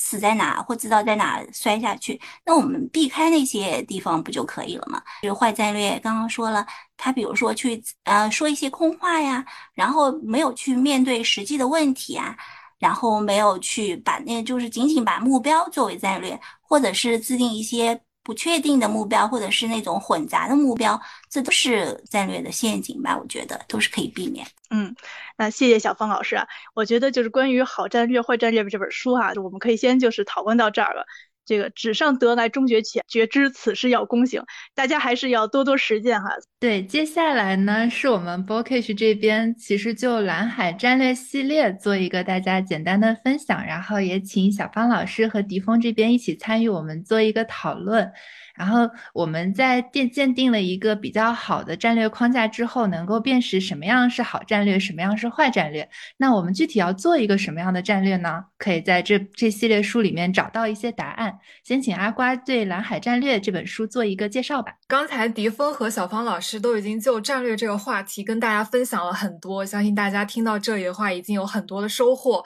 死在哪，或知道在哪摔下去，那我们避开那些地方不就可以了吗？就是坏战略，刚刚说了，他比如说去呃说一些空话呀，然后没有去面对实际的问题啊，然后没有去把那就是仅仅把目标作为战略，或者是制定一些。不确定的目标，或者是那种混杂的目标，这都是战略的陷阱吧？我觉得都是可以避免。嗯，那谢谢小方老师啊。我觉得就是关于好战略、坏战略这本书哈，我们可以先就是讨论到这儿了。这个纸上得来终觉浅，觉知此事要躬行，大家还是要多多实践哈。对，接下来呢是我们 Bookish 这边，其实就蓝海战略系列做一个大家简单的分享，然后也请小芳老师和迪峰这边一起参与我们做一个讨论。然后我们在鉴鉴定了一个比较好的战略框架之后，能够辨识什么样是好战略，什么样是坏战略。那我们具体要做一个什么样的战略呢？可以在这这系列书里面找到一些答案。先请阿瓜对《蓝海战略》这本书做一个介绍吧。刚才迪峰和小芳老师都已经就战略这个话题跟大家分享了很多，相信大家听到这里的话，已经有很多的收获。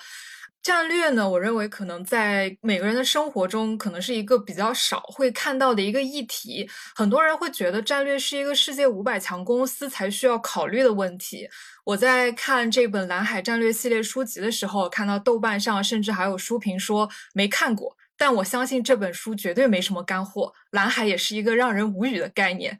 战略呢，我认为可能在每个人的生活中，可能是一个比较少会看到的一个议题。很多人会觉得战略是一个世界五百强公司才需要考虑的问题。我在看这本蓝海战略系列书籍的时候，看到豆瓣上甚至还有书评说没看过，但我相信这本书绝对没什么干货。蓝海也是一个让人无语的概念。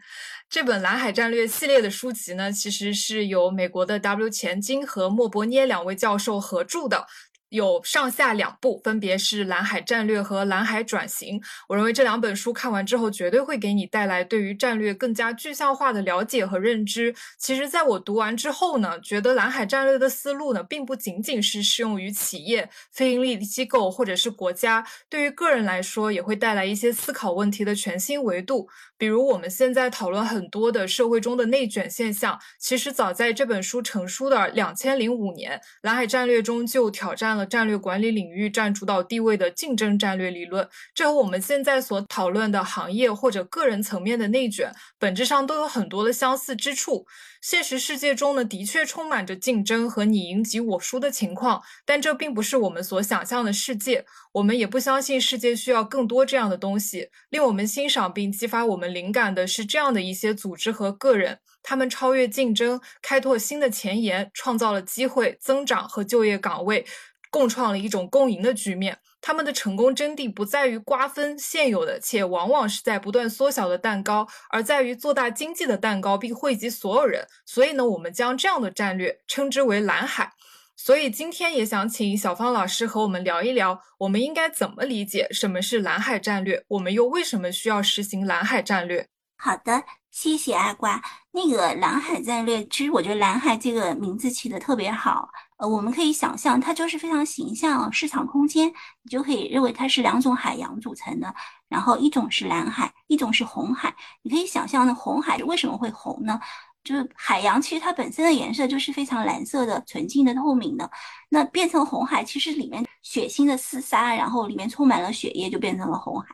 这本蓝海战略系列的书籍呢，其实是由美国的 W 钱金和莫伯涅两位教授合著的。有上下两部，分别是《蓝海战略》和《蓝海转型》。我认为这两本书看完之后，绝对会给你带来对于战略更加具象化的了解和认知。其实，在我读完之后呢，觉得蓝海战略的思路呢，并不仅仅是适用于企业、非盈利机构或者是国家，对于个人来说，也会带来一些思考问题的全新维度。比如我们现在讨论很多的社会中的内卷现象，其实早在这本书成书的两千零五年，蓝海战略中就挑战了战略管理领域占主导地位的竞争战略理论。这和我们现在所讨论的行业或者个人层面的内卷，本质上都有很多的相似之处。现实世界中呢，的确充满着竞争和你赢及我输的情况，但这并不是我们所想象的世界。我们也不相信世界需要更多这样的东西。令我们欣赏并激发我们灵感的是这样的一些组织和个人，他们超越竞争，开拓新的前沿，创造了机会、增长和就业岗位，共创了一种共赢的局面。他们的成功真谛不在于瓜分现有的，且往往是在不断缩小的蛋糕，而在于做大经济的蛋糕，并惠及所有人。所以呢，我们将这样的战略称之为蓝海。所以今天也想请小芳老师和我们聊一聊，我们应该怎么理解什么是蓝海战略？我们又为什么需要实行蓝海战略？好的，谢谢阿瓜。那个蓝海战略，其实我觉得蓝海这个名字起的特别好。我们可以想象，它就是非常形象市场空间，你就可以认为它是两种海洋组成的，然后一种是蓝海，一种是红海。你可以想象呢，红海为什么会红呢？就是海洋，其实它本身的颜色就是非常蓝色的、纯净的、透明的。那变成红海，其实里面血腥的厮杀，然后里面充满了血液，就变成了红海。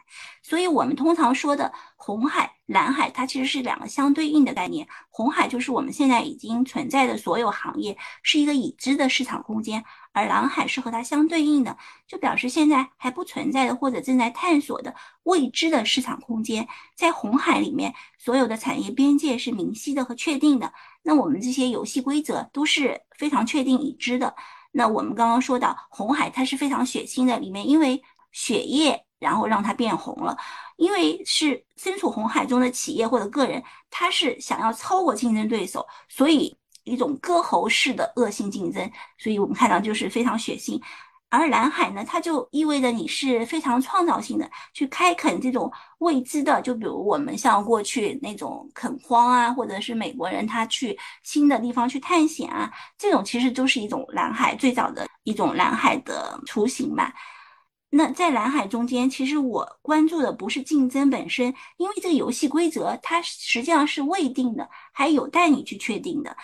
所以我们通常说的红海、蓝海，它其实是两个相对应的概念。红海就是我们现在已经存在的所有行业，是一个已知的市场空间。而蓝海是和它相对应的，就表示现在还不存在的或者正在探索的未知的市场空间。在红海里面，所有的产业边界是明晰的和确定的。那我们这些游戏规则都是非常确定已知的。那我们刚刚说到红海，它是非常血腥的，里面因为血液然后让它变红了，因为是身处红海中的企业或者个人，他是想要超过竞争对手，所以。一种割喉式的恶性竞争，所以我们看到就是非常血腥。而蓝海呢，它就意味着你是非常创造性的，去开垦这种未知的。就比如我们像过去那种垦荒啊，或者是美国人他去新的地方去探险啊，这种其实都是一种蓝海最早的一种蓝海的雏形吧。那在蓝海中间，其实我关注的不是竞争本身，因为这个游戏规则它实际上是未定的，还有待你去确定的。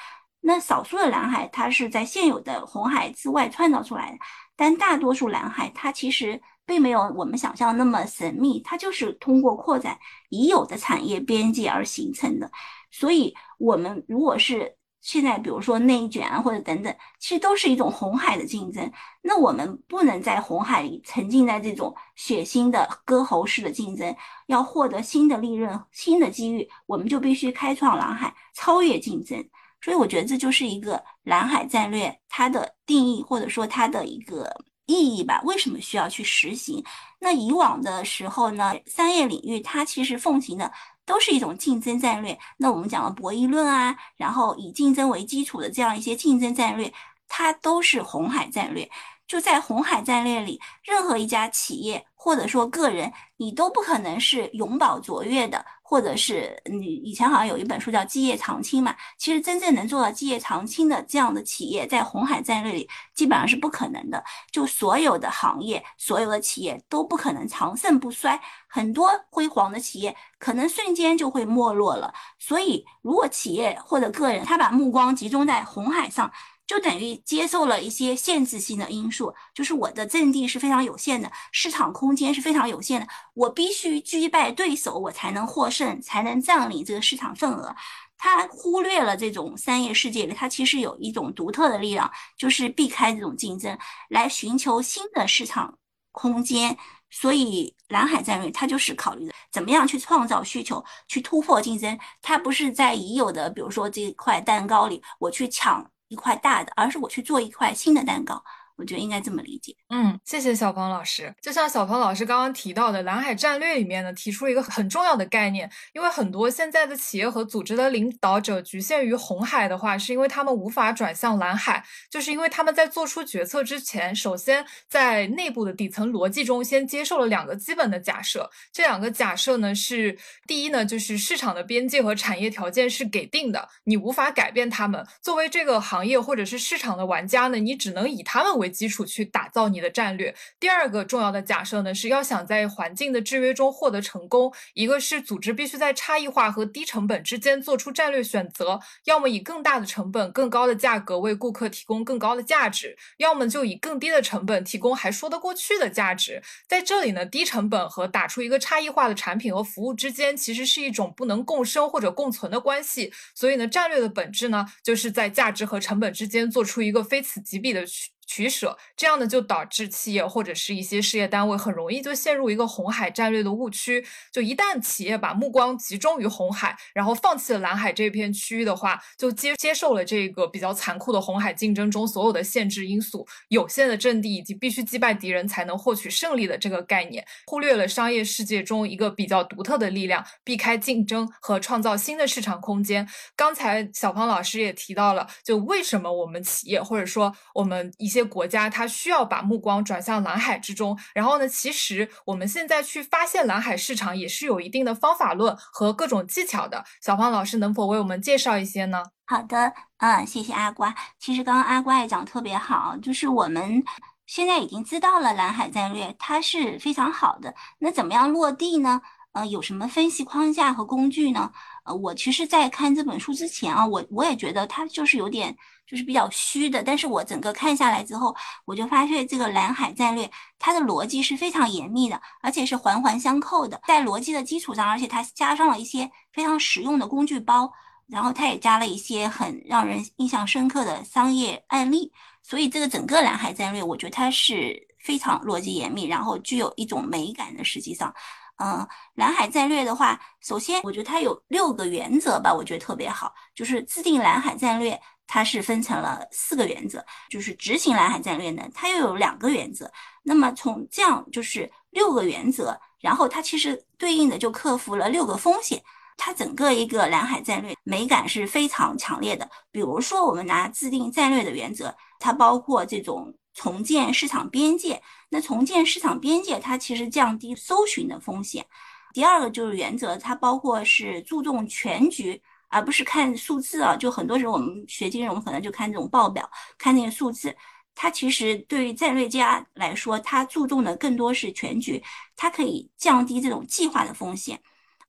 那少数的蓝海，它是在现有的红海之外创造出来的。但大多数蓝海，它其实并没有我们想象那么神秘，它就是通过扩展已有的产业边界而形成的。所以，我们如果是现在，比如说内卷啊，或者等等，其实都是一种红海的竞争。那我们不能在红海里沉浸在这种血腥的割喉式的竞争，要获得新的利润、新的机遇，我们就必须开创蓝海，超越竞争。所以我觉得这就是一个蓝海战略它的定义，或者说它的一个意义吧。为什么需要去实行？那以往的时候呢，商业领域它其实奉行的都是一种竞争战略。那我们讲了博弈论啊，然后以竞争为基础的这样一些竞争战略，它都是红海战略。就在红海战略里，任何一家企业或者说个人，你都不可能是永葆卓越的，或者是你以前好像有一本书叫“基业长青”嘛。其实真正能做到基业长青的这样的企业，在红海战略里基本上是不可能的。就所有的行业、所有的企业都不可能长盛不衰，很多辉煌的企业可能瞬间就会没落了。所以，如果企业或者个人他把目光集中在红海上，就等于接受了一些限制性的因素，就是我的阵地是非常有限的，市场空间是非常有限的，我必须击败对手，我才能获胜，才能占领这个市场份额。他忽略了这种商业世界里，它其实有一种独特的力量，就是避开这种竞争，来寻求新的市场空间。所以蓝海战略，它就是考虑的怎么样去创造需求，去突破竞争。它不是在已有的，比如说这块蛋糕里，我去抢。一块大的，而是我去做一块新的蛋糕。我觉得应该这么理解。嗯，谢谢小鹏老师。就像小鹏老师刚刚提到的，蓝海战略里面呢，提出了一个很重要的概念。因为很多现在的企业和组织的领导者局限于红海的话，是因为他们无法转向蓝海，就是因为他们在做出决策之前，首先在内部的底层逻辑中先接受了两个基本的假设。这两个假设呢是：第一呢，就是市场的边界和产业条件是给定的，你无法改变他们。作为这个行业或者是市场的玩家呢，你只能以他们为为基础去打造你的战略。第二个重要的假设呢，是要想在环境的制约中获得成功，一个是组织必须在差异化和低成本之间做出战略选择，要么以更大的成本、更高的价格为顾客提供更高的价值，要么就以更低的成本提供还说得过去的价值。在这里呢，低成本和打出一个差异化的产品和服务之间，其实是一种不能共生或者共存的关系。所以呢，战略的本质呢，就是在价值和成本之间做出一个非此即彼的取。舍，这样呢就导致企业或者是一些事业单位很容易就陷入一个红海战略的误区。就一旦企业把目光集中于红海，然后放弃了蓝海这片区域的话，就接接受了这个比较残酷的红海竞争中所有的限制因素、有限的阵地以及必须击败敌人才能获取胜利的这个概念，忽略了商业世界中一个比较独特的力量，避开竞争和创造新的市场空间。刚才小胖老师也提到了，就为什么我们企业或者说我们一些国家它需要把目光转向蓝海之中，然后呢，其实我们现在去发现蓝海市场也是有一定的方法论和各种技巧的。小胖老师能否为我们介绍一些呢？好的，嗯，谢谢阿瓜。其实刚刚阿瓜也讲特别好，就是我们现在已经知道了蓝海战略它是非常好的，那怎么样落地呢？呃，有什么分析框架和工具呢？呃，我其实，在看这本书之前啊，我我也觉得它就是有点，就是比较虚的。但是我整个看下来之后，我就发现这个蓝海战略它的逻辑是非常严密的，而且是环环相扣的。在逻辑的基础上，而且它加上了一些非常实用的工具包，然后它也加了一些很让人印象深刻的商业案例。所以这个整个蓝海战略，我觉得它是非常逻辑严密，然后具有一种美感的。实际上。嗯，蓝海战略的话，首先我觉得它有六个原则吧，我觉得特别好。就是制定蓝海战略，它是分成了四个原则；就是执行蓝海战略呢，它又有两个原则。那么从这样就是六个原则，然后它其实对应的就克服了六个风险。它整个一个蓝海战略美感是非常强烈的。比如说，我们拿制定战略的原则，它包括这种重建市场边界。那重建市场边界，它其实降低搜寻的风险。第二个就是原则，它包括是注重全局，而不是看数字啊。就很多时候我们学金融，可能就看这种报表，看那些数字。它其实对于战略家来说，它注重的更多是全局，它可以降低这种计划的风险，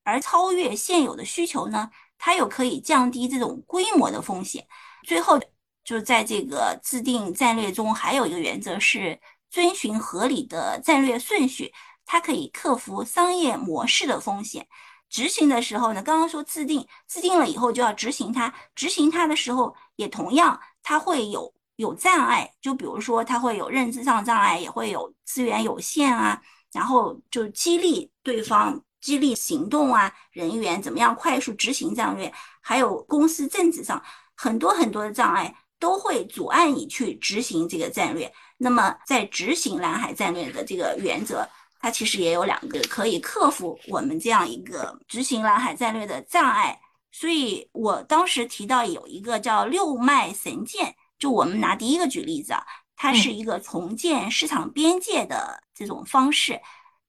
而超越现有的需求呢，它又可以降低这种规模的风险。最后，就在这个制定战略中，还有一个原则是遵循合理的战略顺序，它可以克服商业模式的风险。执行的时候呢，刚刚说制定，制定了以后就要执行它，执行它的时候也同样，它会有。有障碍，就比如说它会有认知上障碍，也会有资源有限啊，然后就激励对方，激励行动啊，人员怎么样快速执行战略，还有公司政治上很多很多的障碍都会阻碍你去执行这个战略。那么在执行蓝海战略的这个原则，它其实也有两个可以克服我们这样一个执行蓝海战略的障碍。所以我当时提到有一个叫六脉神剑。就我们拿第一个举例子啊，它是一个重建市场边界的这种方式，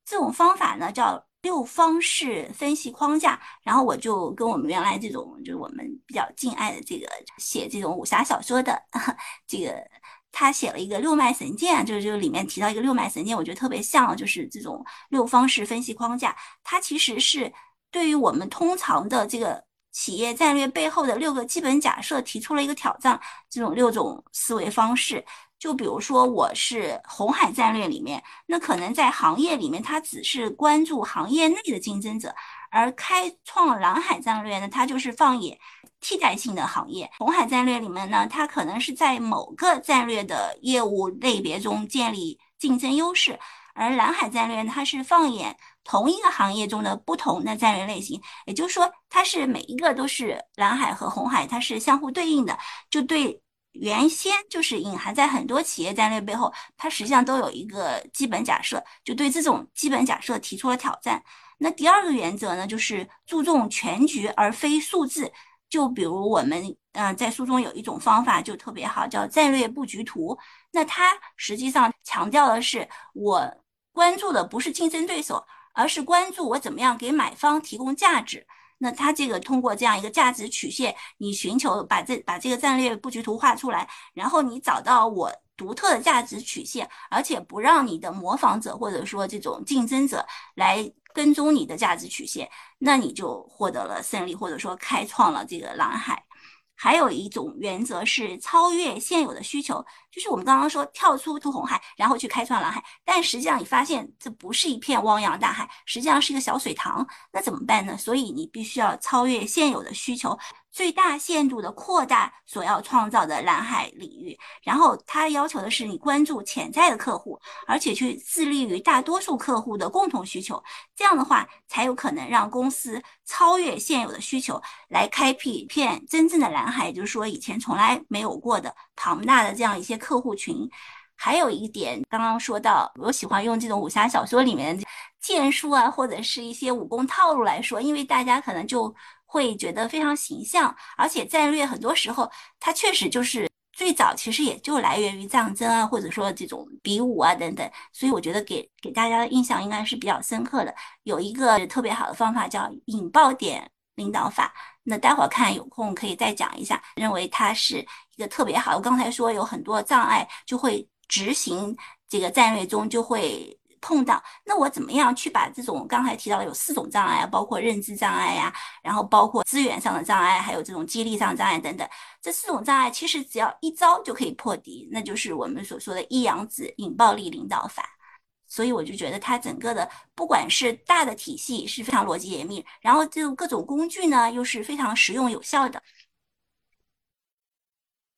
这种方法呢叫六方式分析框架。然后我就跟我们原来这种，就是我们比较敬爱的这个写这种武侠小说的 这个，他写了一个六脉神剑，就是就是里面提到一个六脉神剑，我觉得特别像，就是这种六方式分析框架。它其实是对于我们通常的这个。企业战略背后的六个基本假设提出了一个挑战，这种六种思维方式，就比如说我是红海战略里面，那可能在行业里面，它只是关注行业内的竞争者，而开创蓝海战略呢，它就是放眼替代性的行业。红海战略里面呢，它可能是在某个战略的业务类别中建立竞争优势，而蓝海战略它是放眼。同一个行业中的不同的战略类型，也就是说，它是每一个都是蓝海和红海，它是相互对应的。就对原先就是隐含在很多企业战略背后，它实际上都有一个基本假设，就对这种基本假设提出了挑战。那第二个原则呢，就是注重全局而非数字。就比如我们嗯，在书中有一种方法就特别好，叫战略布局图。那它实际上强调的是，我关注的不是竞争对手。而是关注我怎么样给买方提供价值。那他这个通过这样一个价值曲线，你寻求把这把这个战略布局图画出来，然后你找到我独特的价值曲线，而且不让你的模仿者或者说这种竞争者来跟踪你的价值曲线，那你就获得了胜利，或者说开创了这个蓝海。还有一种原则是超越现有的需求，就是我们刚刚说跳出图红海，然后去开创蓝海，但实际上你发现这不是一片汪洋大海，实际上是一个小水塘，那怎么办呢？所以你必须要超越现有的需求。最大限度的扩大所要创造的蓝海领域，然后它要求的是你关注潜在的客户，而且去致力于大多数客户的共同需求，这样的话才有可能让公司超越现有的需求，来开辟一片真正的蓝海，就是说以前从来没有过的庞大的这样一些客户群。还有一点，刚刚说到，我喜欢用这种武侠小说里面剑术啊，或者是一些武功套路来说，因为大家可能就。会觉得非常形象，而且战略很多时候它确实就是最早其实也就来源于战争啊，或者说这种比武啊等等，所以我觉得给给大家的印象应该是比较深刻的。有一个特别好的方法叫引爆点领导法，那待会儿看有空可以再讲一下，认为它是一个特别好。我刚才说有很多障碍，就会执行这个战略中就会。碰到那我怎么样去把这种刚才提到的有四种障碍啊，包括认知障碍呀，然后包括资源上的障碍，还有这种激励上障碍等等，这四种障碍其实只要一招就可以破敌，那就是我们所说的一阳指引爆力领导法。所以我就觉得它整个的不管是大的体系是非常逻辑严密，然后这种各种工具呢又是非常实用有效的。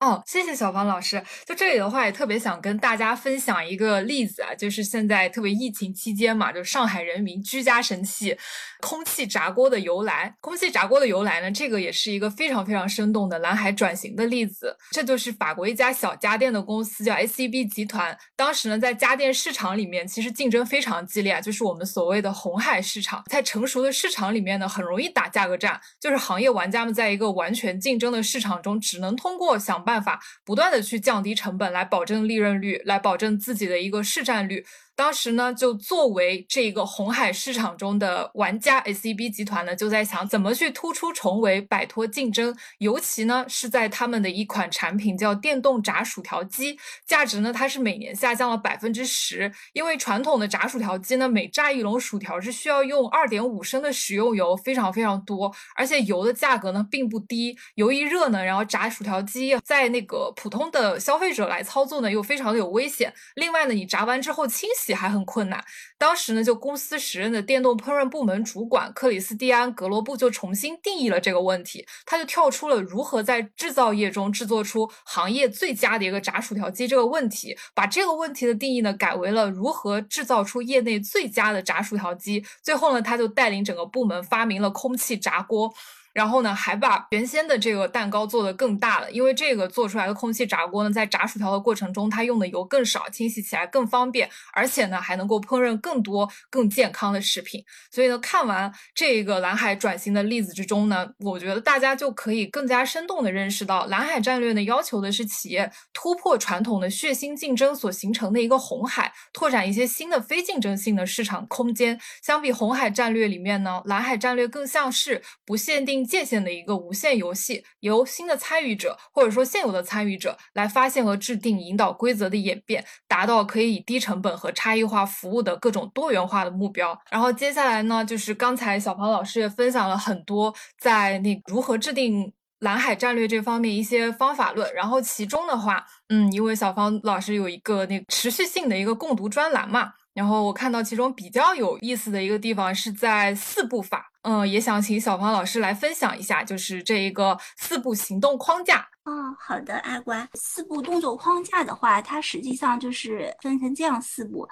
哦，谢谢小芳老师。就这里的话，也特别想跟大家分享一个例子啊，就是现在特别疫情期间嘛，就上海人民居家神器——空气炸锅的由来。空气炸锅的由来呢，这个也是一个非常非常生动的蓝海转型的例子。这就是法国一家小家电的公司，叫 SCB 集团。当时呢，在家电市场里面，其实竞争非常激烈，就是我们所谓的红海市场。在成熟的市场里面呢，很容易打价格战，就是行业玩家们在一个完全竞争的市场中，只能通过想。办法不断的去降低成本，来保证利润率，来保证自己的一个市占率。当时呢，就作为这个红海市场中的玩家，SCB 集团呢就在想怎么去突出重围，摆脱竞争。尤其呢是在他们的一款产品叫电动炸薯条机，价值呢它是每年下降了百分之十。因为传统的炸薯条机呢，每炸一笼薯条是需要用二点五升的食用油，非常非常多，而且油的价格呢并不低。油一热呢，然后炸薯条机在那个普通的消费者来操作呢，又非常的有危险。另外呢，你炸完之后清洗。还很困难。当时呢，就公司时任的电动烹饪部门主管克里斯蒂安·格罗布就重新定义了这个问题。他就跳出了如何在制造业中制作出行业最佳的一个炸薯条机这个问题，把这个问题的定义呢改为了如何制造出业内最佳的炸薯条机。最后呢，他就带领整个部门发明了空气炸锅。然后呢，还把原先的这个蛋糕做得更大了，因为这个做出来的空气炸锅呢，在炸薯条的过程中，它用的油更少，清洗起来更方便，而且呢，还能够烹饪更多更健康的食品。所以呢，看完这个蓝海转型的例子之中呢，我觉得大家就可以更加生动地认识到，蓝海战略呢，要求的是企业突破传统的血腥竞争所形成的一个红海，拓展一些新的非竞争性的市场空间。相比红海战略里面呢，蓝海战略更像是不限定。界限的一个无限游戏，由新的参与者或者说现有的参与者来发现和制定引导规则的演变，达到可以以低成本和差异化服务的各种多元化的目标。然后接下来呢，就是刚才小庞老师也分享了很多在那如何制定蓝海战略这方面一些方法论。然后其中的话，嗯，因为小方老师有一个那持续性的一个共读专栏嘛。然后我看到其中比较有意思的一个地方是在四步法，嗯，也想请小芳老师来分享一下，就是这一个四步行动框架。哦，好的，阿关，四步动作框架的话，它实际上就是分成这样四步，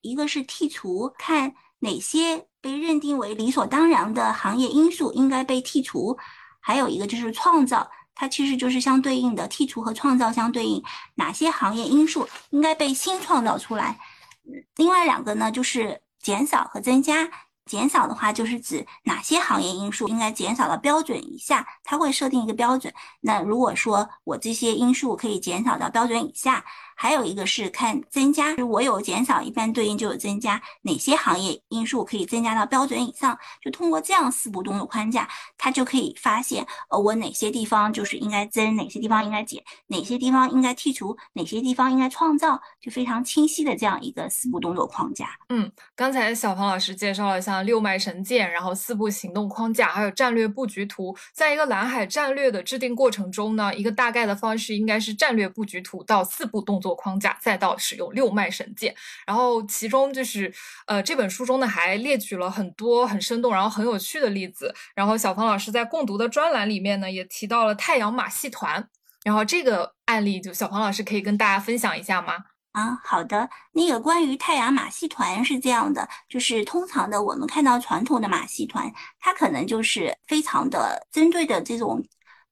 一个是剔除，看哪些被认定为理所当然的行业因素应该被剔除，还有一个就是创造，它其实就是相对应的剔除和创造相对应，哪些行业因素应该被新创造出来。另外两个呢，就是减少和增加。减少的话，就是指哪些行业因素应该减少到标准以下，它会设定一个标准。那如果说我这些因素可以减少到标准以下。还有一个是看增加，我有减少，一般对应就有增加。哪些行业因素可以增加到标准以上？就通过这样四步动作框架，它就可以发现，呃，我哪些地方就是应该增，哪些地方应该减，哪些地方应该剔除，哪些地方应该创造，就非常清晰的这样一个四步动作框架。嗯，刚才小庞老师介绍了像六脉神剑，然后四步行动框架，还有战略布局图。在一个蓝海战略的制定过程中呢，一个大概的方式应该是战略布局图到四步动。做框架，再到使用六脉神剑，然后其中就是，呃，这本书中呢还列举了很多很生动，然后很有趣的例子。然后小芳老师在共读的专栏里面呢，也提到了太阳马戏团。然后这个案例，就小黄老师可以跟大家分享一下吗？啊，好的。那个关于太阳马戏团是这样的，就是通常的我们看到传统的马戏团，它可能就是非常的针对的这种。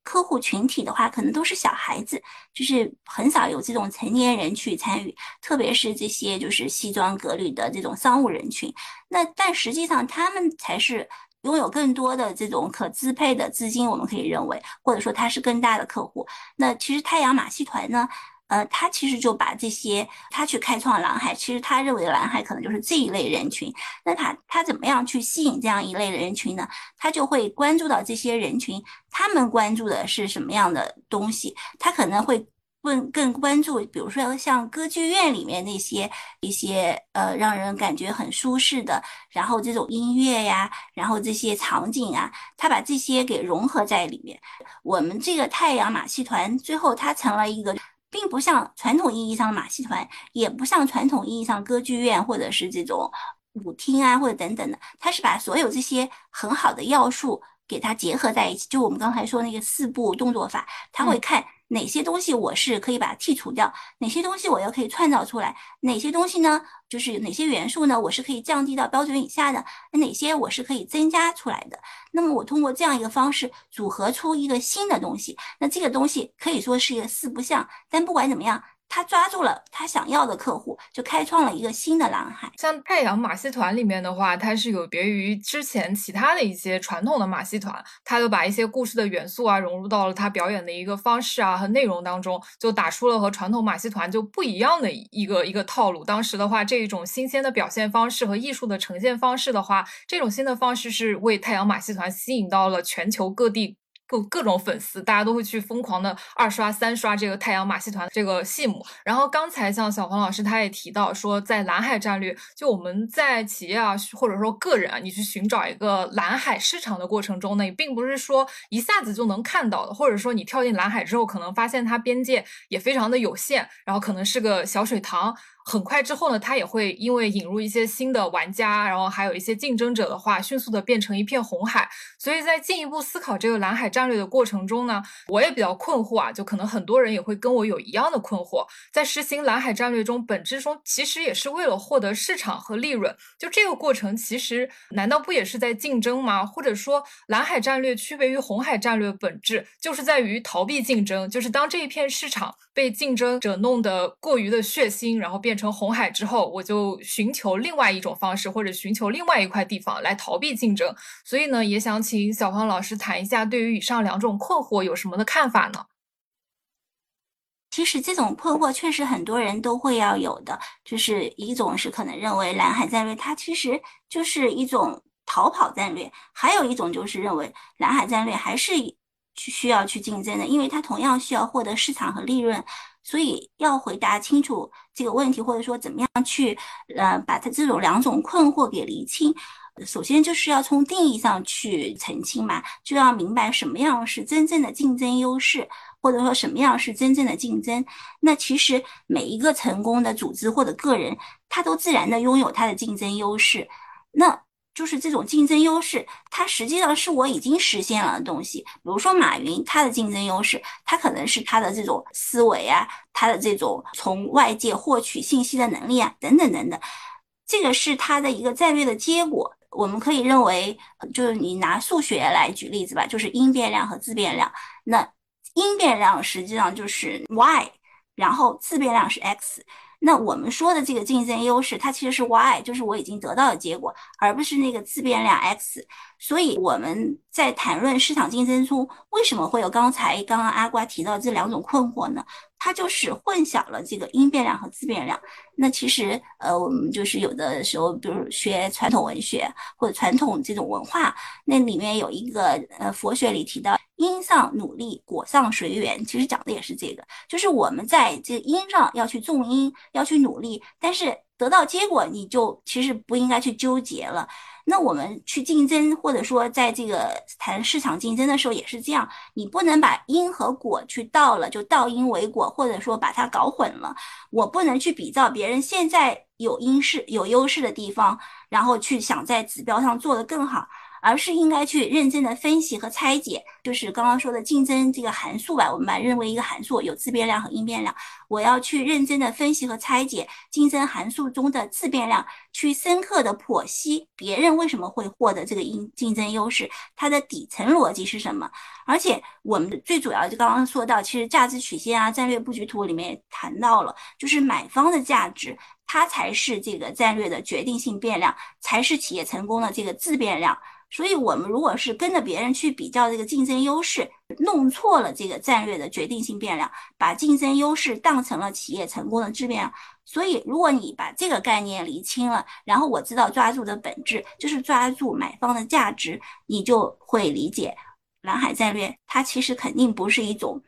客户群体的话，可能都是小孩子，就是很少有这种成年人去参与，特别是这些就是西装革履的这种商务人群。那但实际上，他们才是拥有更多的这种可支配的资金，我们可以认为，或者说他是更大的客户。那其实太阳马戏团呢？呃，他其实就把这些，他去开创蓝海，其实他认为蓝海可能就是这一类人群。那他他怎么样去吸引这样一类的人群呢？他就会关注到这些人群，他们关注的是什么样的东西？他可能会更更关注，比如说像歌剧院里面那些一些呃让人感觉很舒适的，然后这种音乐呀，然后这些场景啊，他把这些给融合在里面。我们这个太阳马戏团最后它成了一个。并不像传统意义上的马戏团，也不像传统意义上歌剧院或者是这种舞厅啊，或者等等的，它是把所有这些很好的要素给它结合在一起。就我们刚才说那个四步动作法，他会看。哪些东西我是可以把它剔除掉？哪些东西我又可以创造出来？哪些东西呢？就是哪些元素呢？我是可以降低到标准以下的？哪些我是可以增加出来的？那么我通过这样一个方式组合出一个新的东西，那这个东西可以说是一个四不像。但不管怎么样，他抓住了他想要的客户，就开创了一个新的蓝海。像太阳马戏团里面的话，它是有别于之前其他的一些传统的马戏团，它就把一些故事的元素啊融入到了他表演的一个方式啊和内容当中，就打出了和传统马戏团就不一样的一个一个套路。当时的话，这一种新鲜的表现方式和艺术的呈现方式的话，这种新的方式是为太阳马戏团吸引到了全球各地。各各种粉丝，大家都会去疯狂的二刷三刷这个太阳马戏团这个戏目。然后刚才像小黄老师他也提到说，在蓝海战略，就我们在企业啊或者说个人啊，你去寻找一个蓝海市场的过程中呢，也并不是说一下子就能看到的，或者说你跳进蓝海之后，可能发现它边界也非常的有限，然后可能是个小水塘。很快之后呢，它也会因为引入一些新的玩家，然后还有一些竞争者的话，迅速的变成一片红海。所以在进一步思考这个蓝海战略的过程中呢，我也比较困惑啊，就可能很多人也会跟我有一样的困惑。在实行蓝海战略中，本质中其实也是为了获得市场和利润。就这个过程，其实难道不也是在竞争吗？或者说，蓝海战略区别于红海战略本质，就是在于逃避竞争，就是当这一片市场被竞争者弄得过于的血腥，然后变。变成红海之后，我就寻求另外一种方式，或者寻求另外一块地方来逃避竞争。所以呢，也想请小黄老师谈一下，对于以上两种困惑有什么的看法呢？其实这种困惑确实很多人都会要有的，就是一种是可能认为蓝海战略它其实就是一种逃跑战略，还有一种就是认为蓝海战略还是去需要去竞争的，因为它同样需要获得市场和利润。所以要回答清楚这个问题，或者说怎么样去，呃，把它这种两种困惑给厘清。首先就是要从定义上去澄清嘛，就要明白什么样是真正的竞争优势，或者说什么样是真正的竞争。那其实每一个成功的组织或者个人，他都自然的拥有他的竞争优势。那就是这种竞争优势，它实际上是我已经实现了的东西。比如说马云，他的竞争优势，他可能是他的这种思维啊，他的这种从外界获取信息的能力啊，等等等等。这个是他的一个战略的结果。我们可以认为，就是你拿数学来举例子吧，就是因变量和自变量。那因变量实际上就是 y，然后自变量是 x。那我们说的这个竞争优势，它其实是 y，就是我已经得到的结果，而不是那个自变量 x。所以我们在谈论市场竞争中，为什么会有刚才刚刚阿瓜提到这两种困惑呢？它就是混淆了这个因变量和自变量。那其实，呃，我们就是有的时候，比如学传统文学或者传统这种文化，那里面有一个呃佛学里提到因上努力，果上随缘，其实讲的也是这个，就是我们在这因上要去种因，要去努力，但是得到结果，你就其实不应该去纠结了。那我们去竞争，或者说在这个谈市场竞争的时候也是这样，你不能把因和果去倒了，就倒因为果，或者说把它搞混了。我不能去比照别人现在有优势、有优势的地方，然后去想在指标上做得更好。而是应该去认真的分析和拆解，就是刚刚说的竞争这个函数吧，我们把认为一个函数，有自变量和因变量。我要去认真的分析和拆解竞争函数中的自变量，去深刻的剖析别人为什么会获得这个因竞争优势，它的底层逻辑是什么。而且我们最主要就刚刚说到，其实价值曲线啊、战略布局图里面也谈到了，就是买方的价值，它才是这个战略的决定性变量，才是企业成功的这个自变量。所以，我们如果是跟着别人去比较这个竞争优势，弄错了这个战略的决定性变量，把竞争优势当成了企业成功的质变量。所以，如果你把这个概念理清了，然后我知道抓住的本质就是抓住买方的价值，你就会理解蓝海战略，它其实肯定不是一种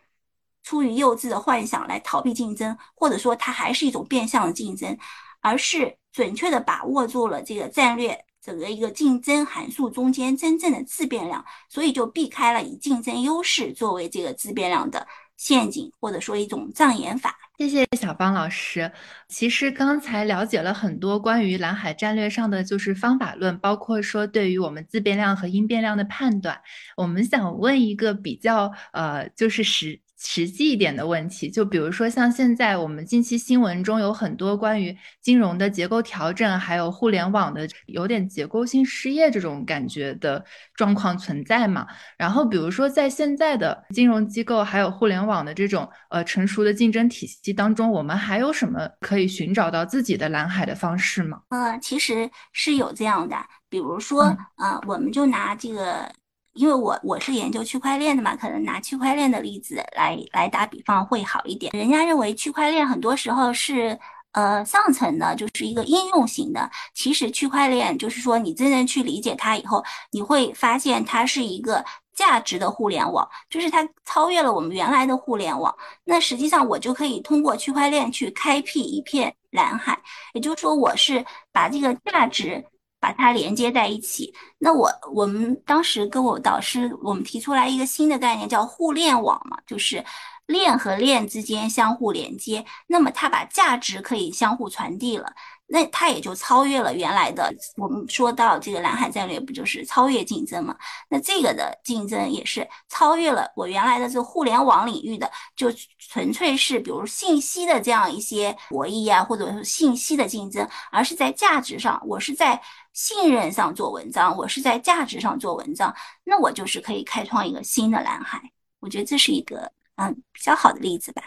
出于幼稚的幻想来逃避竞争，或者说它还是一种变相的竞争，而是准确的把握住了这个战略。整个一个竞争函数中间真正的自变量，所以就避开了以竞争优势作为这个自变量的陷阱，或者说一种障眼法。谢谢小芳老师。其实刚才了解了很多关于蓝海战略上的就是方法论，包括说对于我们自变量和因变量的判断。我们想问一个比较呃，就是实实际一点的问题，就比如说像现在我们近期新闻中有很多关于金融的结构调整，还有互联网的有点结构性失业这种感觉的状况存在嘛。然后比如说在现在的金融机构还有互联网的这种呃成熟的竞争体系当中，我们还有什么可以寻找到自己的蓝海的方式吗？呃，其实是有这样的，比如说呃，我们就拿这个。因为我我是研究区块链的嘛，可能拿区块链的例子来来打比方会好一点。人家认为区块链很多时候是呃上层的，就是一个应用型的。其实区块链就是说你真正去理解它以后，你会发现它是一个价值的互联网，就是它超越了我们原来的互联网。那实际上我就可以通过区块链去开辟一片蓝海，也就是说我是把这个价值。把它连接在一起。那我我们当时跟我导师，我们提出来一个新的概念，叫互联网嘛，就是链和链之间相互连接。那么它把价值可以相互传递了，那它也就超越了原来的。我们说到这个蓝海战略，不就是超越竞争嘛？那这个的竞争也是超越了我原来的这个互联网领域的，就纯粹是比如信息的这样一些博弈啊，或者是信息的竞争，而是在价值上，我是在。信任上做文章，我是在价值上做文章，那我就是可以开创一个新的蓝海。我觉得这是一个嗯比较好的例子吧。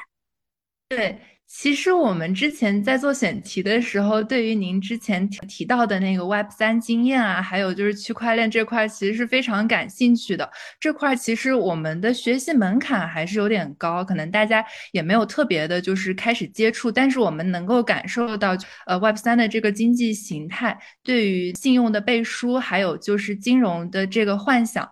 对。其实我们之前在做选题的时候，对于您之前提到的那个 Web 三经验啊，还有就是区块链这块，其实是非常感兴趣的。这块其实我们的学习门槛还是有点高，可能大家也没有特别的，就是开始接触。但是我们能够感受到，呃，Web 三的这个经济形态对于信用的背书，还有就是金融的这个幻想。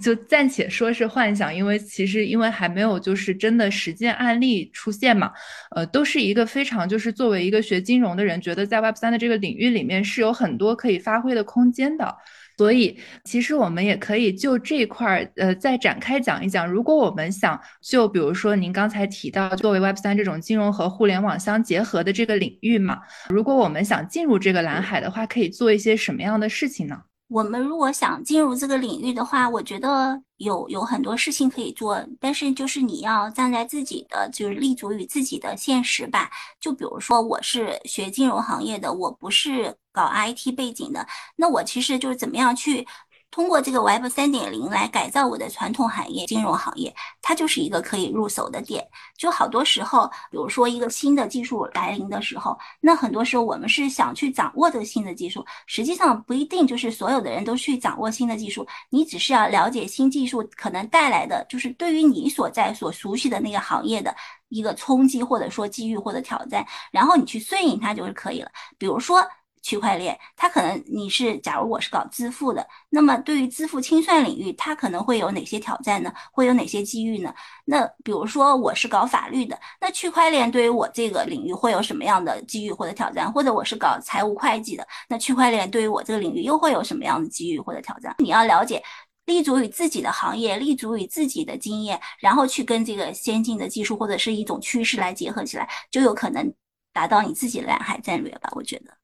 就暂且说是幻想，因为其实因为还没有就是真的实践案例出现嘛，呃，都是一个非常就是作为一个学金融的人，觉得在 Web 三的这个领域里面是有很多可以发挥的空间的，所以其实我们也可以就这块儿呃再展开讲一讲，如果我们想就比如说您刚才提到作为 Web 三这种金融和互联网相结合的这个领域嘛，如果我们想进入这个蓝海的话，可以做一些什么样的事情呢？我们如果想进入这个领域的话，我觉得有有很多事情可以做，但是就是你要站在自己的，就是立足于自己的现实吧。就比如说，我是学金融行业的，我不是搞 IT 背景的，那我其实就是怎么样去。通过这个 Web 三点零来改造我的传统行业，金融行业，它就是一个可以入手的点。就好多时候，比如说一个新的技术来临的时候，那很多时候我们是想去掌握这个新的技术，实际上不一定就是所有的人都去掌握新的技术。你只是要了解新技术可能带来的，就是对于你所在所熟悉的那个行业的一个冲击，或者说机遇或者挑战，然后你去顺应它就是可以了。比如说。区块链，它可能你是，假如我是搞支付的，那么对于支付清算领域，它可能会有哪些挑战呢？会有哪些机遇呢？那比如说我是搞法律的，那区块链对于我这个领域会有什么样的机遇或者挑战？或者我是搞财务会计的，那区块链对于我这个领域又会有什么样的机遇或者挑战？你要了解，立足于自己的行业，立足于自己的经验，然后去跟这个先进的技术或者是一种趋势来结合起来，就有可能达到你自己的蓝海战略吧？我觉得。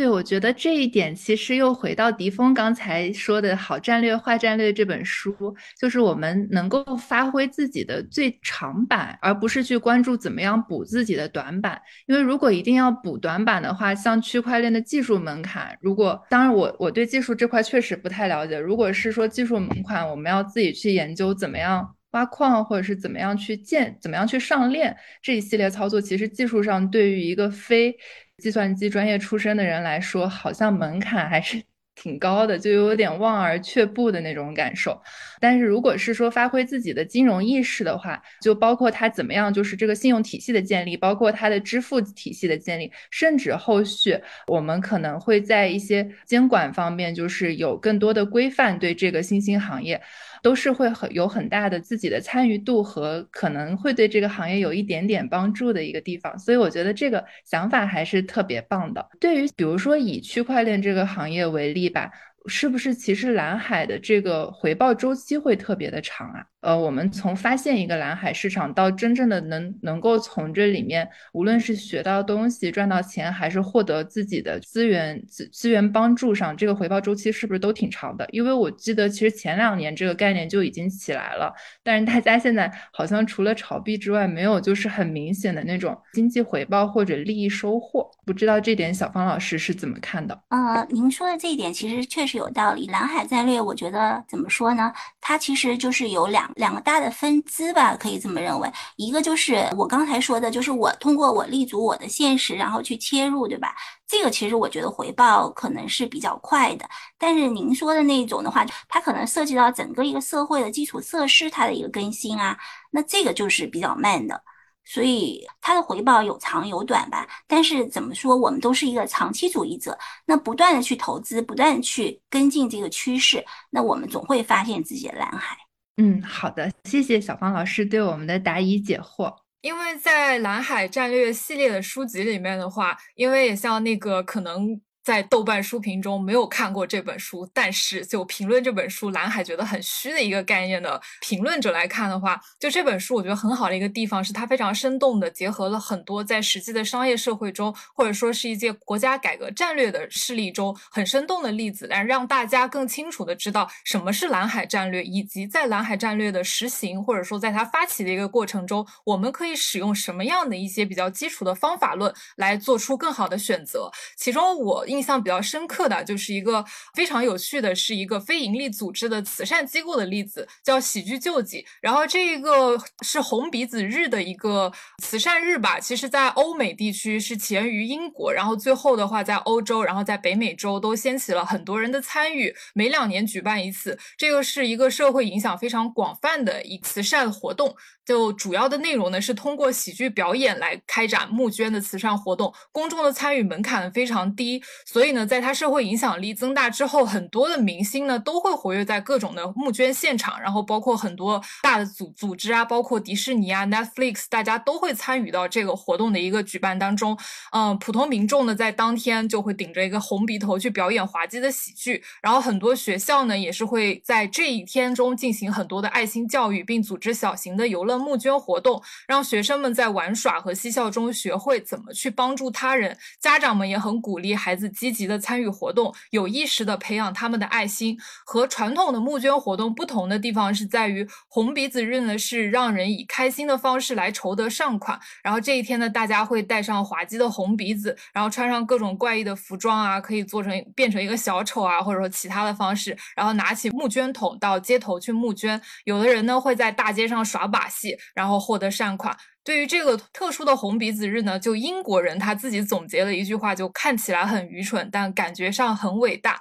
对，我觉得这一点其实又回到迪峰刚才说的好战略、坏战略这本书，就是我们能够发挥自己的最长板，而不是去关注怎么样补自己的短板。因为如果一定要补短板的话，像区块链的技术门槛，如果当然我我对技术这块确实不太了解。如果是说技术门槛，我们要自己去研究怎么样挖矿，或者是怎么样去建、怎么样去上链这一系列操作，其实技术上对于一个非计算机专业出身的人来说，好像门槛还是 挺高的，就有点望而却步的那种感受。但是如果是说发挥自己的金融意识的话，就包括它怎么样，就是这个信用体系的建立，包括它的支付体系的建立，甚至后续我们可能会在一些监管方面，就是有更多的规范对这个新兴行业。都是会很有很大的自己的参与度和可能会对这个行业有一点点帮助的一个地方，所以我觉得这个想法还是特别棒的。对于比如说以区块链这个行业为例吧，是不是其实蓝海的这个回报周期会特别的长啊？呃，我们从发现一个蓝海市场到真正的能能够从这里面，无论是学到东西、赚到钱，还是获得自己的资源资资源帮助上，这个回报周期是不是都挺长的？因为我记得其实前两年这个概念就已经起来了，但是大家现在好像除了炒币之外，没有就是很明显的那种经济回报或者利益收获。不知道这点小方老师是怎么看的？呃，您说的这一点其实确实有道理。蓝海战略，我觉得怎么说呢？它其实就是有两两个大的分支吧，可以这么认为。一个就是我刚才说的，就是我通过我立足我的现实，然后去切入，对吧？这个其实我觉得回报可能是比较快的。但是您说的那种的话，它可能涉及到整个一个社会的基础设施它的一个更新啊，那这个就是比较慢的。所以它的回报有长有短吧，但是怎么说，我们都是一个长期主义者，那不断的去投资，不断去跟进这个趋势，那我们总会发现自己的蓝海。嗯，好的，谢谢小芳老师对我们的答疑解惑。因为在蓝海战略系列的书籍里面的话，因为也像那个可能。在豆瓣书评中没有看过这本书，但是就评论这本书，蓝海觉得很虚的一个概念的评论者来看的话，就这本书我觉得很好的一个地方是它非常生动的结合了很多在实际的商业社会中，或者说是一些国家改革战略的事例中很生动的例子，来让大家更清楚的知道什么是蓝海战略，以及在蓝海战略的实行或者说在它发起的一个过程中，我们可以使用什么样的一些比较基础的方法论来做出更好的选择。其中我印。象比较深刻的就是一个非常有趣的是一个非营利组织的慈善机构的例子，叫喜剧救济。然后这个是红鼻子日的一个慈善日吧，其实在欧美地区是起源于英国，然后最后的话在欧洲，然后在北美洲都掀起了很多人的参与，每两年举办一次。这个是一个社会影响非常广泛的一慈善活动。就主要的内容呢，是通过喜剧表演来开展募捐的慈善活动，公众的参与门槛非常低，所以呢，在它社会影响力增大之后，很多的明星呢都会活跃在各种的募捐现场，然后包括很多大的组组织啊，包括迪士尼啊、Netflix，大家都会参与到这个活动的一个举办当中。嗯，普通民众呢，在当天就会顶着一个红鼻头去表演滑稽的喜剧，然后很多学校呢也是会在这一天中进行很多的爱心教育，并组织小型的游乐。募捐活动让学生们在玩耍和嬉笑中学会怎么去帮助他人，家长们也很鼓励孩子积极的参与活动，有意识的培养他们的爱心。和传统的募捐活动不同的地方是在于，红鼻子日呢是让人以开心的方式来筹得善款。然后这一天呢，大家会戴上滑稽的红鼻子，然后穿上各种怪异的服装啊，可以做成变成一个小丑啊，或者说其他的方式，然后拿起募捐桶到街头去募捐。有的人呢会在大街上耍把戏。然后获得善款。对于这个特殊的红鼻子日呢，就英国人他自己总结了一句话，就看起来很愚蠢，但感觉上很伟大。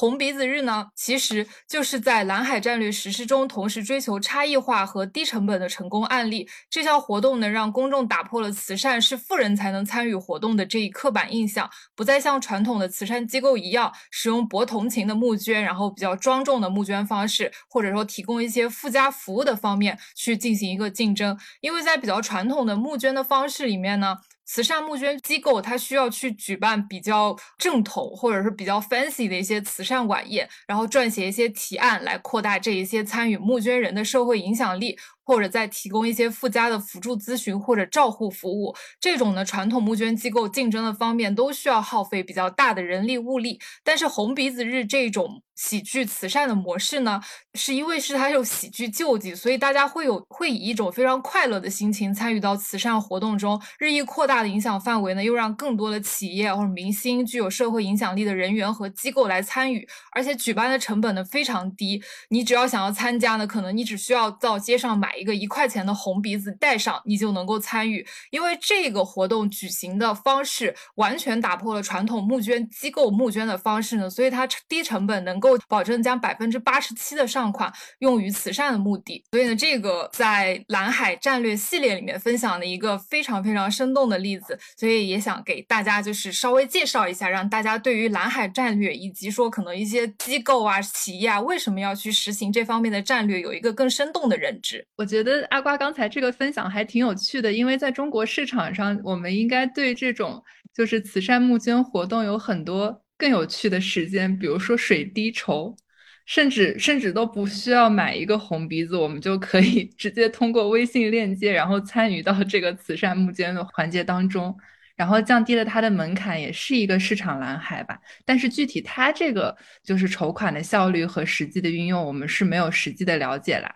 红鼻子日呢，其实就是在蓝海战略实施中，同时追求差异化和低成本的成功案例。这项活动呢，让公众打破了慈善是富人才能参与活动的这一刻板印象，不再像传统的慈善机构一样使用博同情的募捐，然后比较庄重的募捐方式，或者说提供一些附加服务的方面去进行一个竞争。因为在比较传统的募捐的方式里面呢。慈善募捐机构，它需要去举办比较正统或者是比较 fancy 的一些慈善晚宴，然后撰写一些提案来扩大这一些参与募捐人的社会影响力。或者再提供一些附加的辅助咨询或者照护服务，这种呢传统募捐机构竞争的方面都需要耗费比较大的人力物力。但是红鼻子日这种喜剧慈善的模式呢，是因为是它有喜剧救济，所以大家会有会以一种非常快乐的心情参与到慈善活动中，日益扩大的影响范围呢，又让更多的企业或者明星、具有社会影响力的人员和机构来参与，而且举办的成本呢非常低，你只要想要参加呢，可能你只需要到街上买。一个一块钱的红鼻子戴上，你就能够参与。因为这个活动举行的方式完全打破了传统募捐机构募捐的方式呢，所以它低成本能够保证将百分之八十七的善款用于慈善的目的。所以呢，这个在蓝海战略系列里面分享的一个非常非常生动的例子，所以也想给大家就是稍微介绍一下，让大家对于蓝海战略以及说可能一些机构啊、企业啊为什么要去实行这方面的战略有一个更生动的认知。我。觉得阿瓜刚才这个分享还挺有趣的，因为在中国市场上，我们应该对这种就是慈善募捐活动有很多更有趣的时间，比如说水滴筹，甚至甚至都不需要买一个红鼻子，我们就可以直接通过微信链接，然后参与到这个慈善募捐的环节当中。然后降低了它的门槛，也是一个市场蓝海吧。但是具体它这个就是筹款的效率和实际的运用，我们是没有实际的了解啦。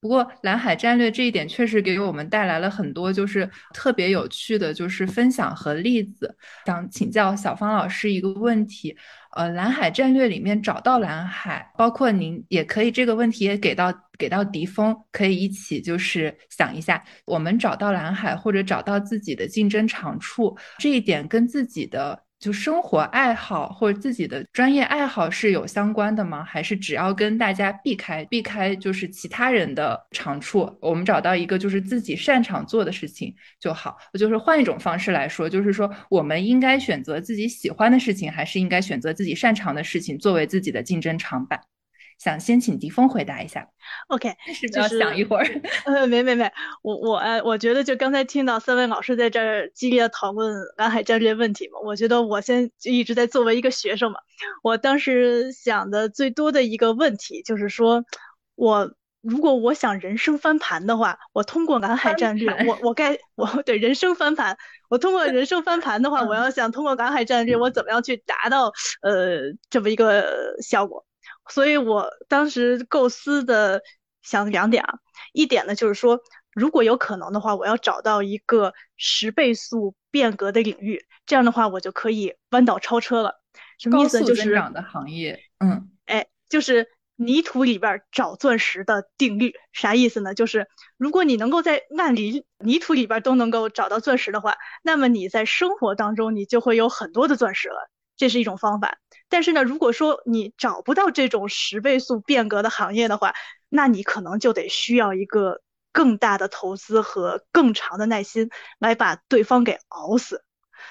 不过蓝海战略这一点确实给我们带来了很多就是特别有趣的就是分享和例子。想请教小方老师一个问题。呃，蓝海战略里面找到蓝海，包括您也可以这个问题也给到给到迪峰，可以一起就是想一下，我们找到蓝海或者找到自己的竞争长处，这一点跟自己的。就生活爱好或者自己的专业爱好是有相关的吗？还是只要跟大家避开避开就是其他人的长处，我们找到一个就是自己擅长做的事情就好？就是换一种方式来说，就是说我们应该选择自己喜欢的事情，还是应该选择自己擅长的事情作为自己的竞争长板？想先请迪峰回答一下，OK，是不是要想一会儿？呃，没没没，我我呃，我觉得就刚才听到三位老师在这儿激烈讨论蓝海战略问题嘛，我觉得我先就一直在作为一个学生嘛，我当时想的最多的一个问题就是说，我如果我想人生翻盘的话，我通过蓝海战略，我我该我对人生翻盘，我通过人生翻盘的话，我要想通过蓝海战略，我怎么样去达到呃这么一个效果？所以我当时构思的想两点啊，一点呢就是说，如果有可能的话，我要找到一个十倍速变革的领域，这样的话我就可以弯道超车了。什么意思？就是增长的行业。嗯，哎，就是泥土里边找钻石的定律。啥意思呢？就是如果你能够在烂泥泥土里边都能够找到钻石的话，那么你在生活当中你就会有很多的钻石了。这是一种方法。但是呢，如果说你找不到这种十倍速变革的行业的话，那你可能就得需要一个更大的投资和更长的耐心来把对方给熬死。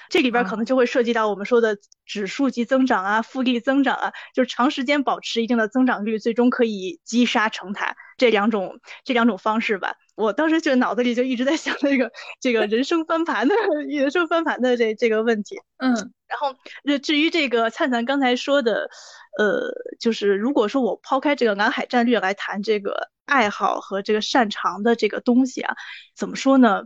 这里边可能就会涉及到我们说的指数级增长啊、复利增长啊，就是长时间保持一定的增长率，最终可以积沙成塔这两种这两种方式吧。我当时就脑子里就一直在想那个这个人生翻盘的人生翻盘的这这个问题。嗯，然后至于这个灿灿刚才说的，呃，就是如果说我抛开这个南海战略来谈这个爱好和这个擅长的这个东西啊，怎么说呢？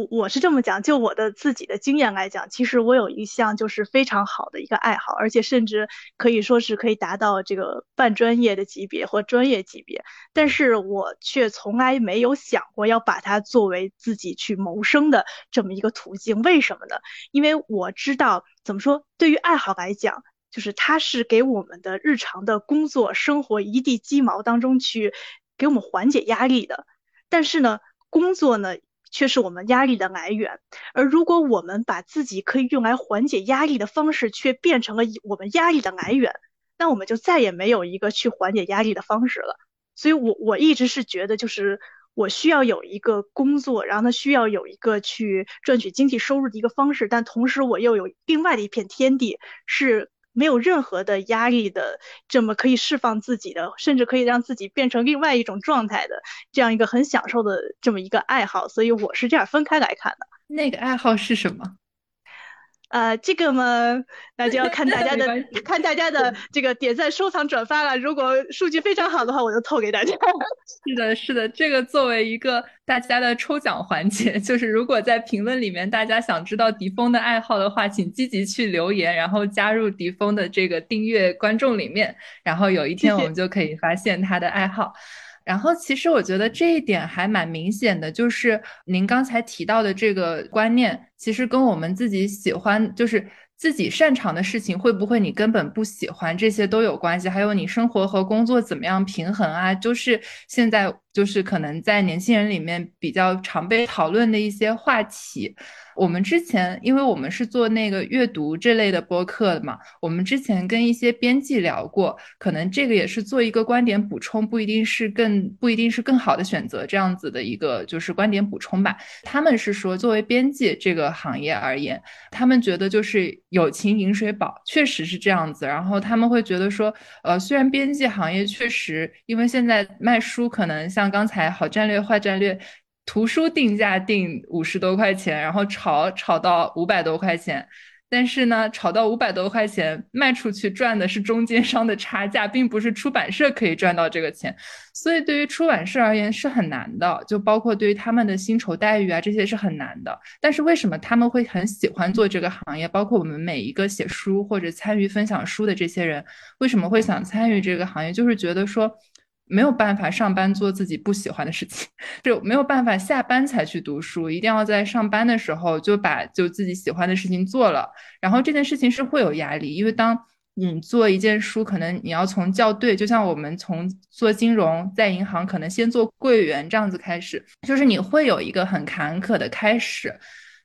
我我是这么讲，就我的自己的经验来讲，其实我有一项就是非常好的一个爱好，而且甚至可以说是可以达到这个半专业的级别或专业级别，但是我却从来没有想过要把它作为自己去谋生的这么一个途径。为什么呢？因为我知道怎么说，对于爱好来讲，就是它是给我们的日常的工作生活一地鸡毛当中去给我们缓解压力的，但是呢，工作呢。却是我们压力的来源，而如果我们把自己可以用来缓解压力的方式，却变成了我们压力的来源，那我们就再也没有一个去缓解压力的方式了。所以，我我一直是觉得，就是我需要有一个工作，然后呢，需要有一个去赚取经济收入的一个方式，但同时我又有另外的一片天地是。没有任何的压力的，这么可以释放自己的，甚至可以让自己变成另外一种状态的，这样一个很享受的这么一个爱好，所以我是这样分开来看的。那个爱好是什么？呃，这个嘛，那就要看大家的，看大家的这个点赞、收藏、转发了。如果数据非常好的话，我就透给大家。是的，是的，这个作为一个大家的抽奖环节，就是如果在评论里面大家想知道迪峰的爱好的话，请积极去留言，然后加入迪峰的这个订阅观众里面，然后有一天我们就可以发现他的爱好。然后，其实我觉得这一点还蛮明显的，就是您刚才提到的这个观念，其实跟我们自己喜欢，就是自己擅长的事情，会不会你根本不喜欢，这些都有关系。还有你生活和工作怎么样平衡啊，就是现在就是可能在年轻人里面比较常被讨论的一些话题。我们之前，因为我们是做那个阅读这类的播客的嘛，我们之前跟一些编辑聊过，可能这个也是做一个观点补充，不一定是更不一定是更好的选择，这样子的一个就是观点补充吧。他们是说，作为编辑这个行业而言，他们觉得就是友情饮水饱，确实是这样子。然后他们会觉得说，呃，虽然编辑行业确实，因为现在卖书可能像刚才好战略坏战略。图书定价定五十多块钱，然后炒炒到五百多块钱，但是呢，炒到五百多块钱卖出去赚的是中间商的差价，并不是出版社可以赚到这个钱。所以对于出版社而言是很难的，就包括对于他们的薪酬待遇啊这些是很难的。但是为什么他们会很喜欢做这个行业？包括我们每一个写书或者参与分享书的这些人，为什么会想参与这个行业？就是觉得说。没有办法上班做自己不喜欢的事情，就没有办法下班才去读书，一定要在上班的时候就把就自己喜欢的事情做了。然后这件事情是会有压力，因为当你做一件书，可能你要从校对，就像我们从做金融，在银行可能先做柜员这样子开始，就是你会有一个很坎坷的开始，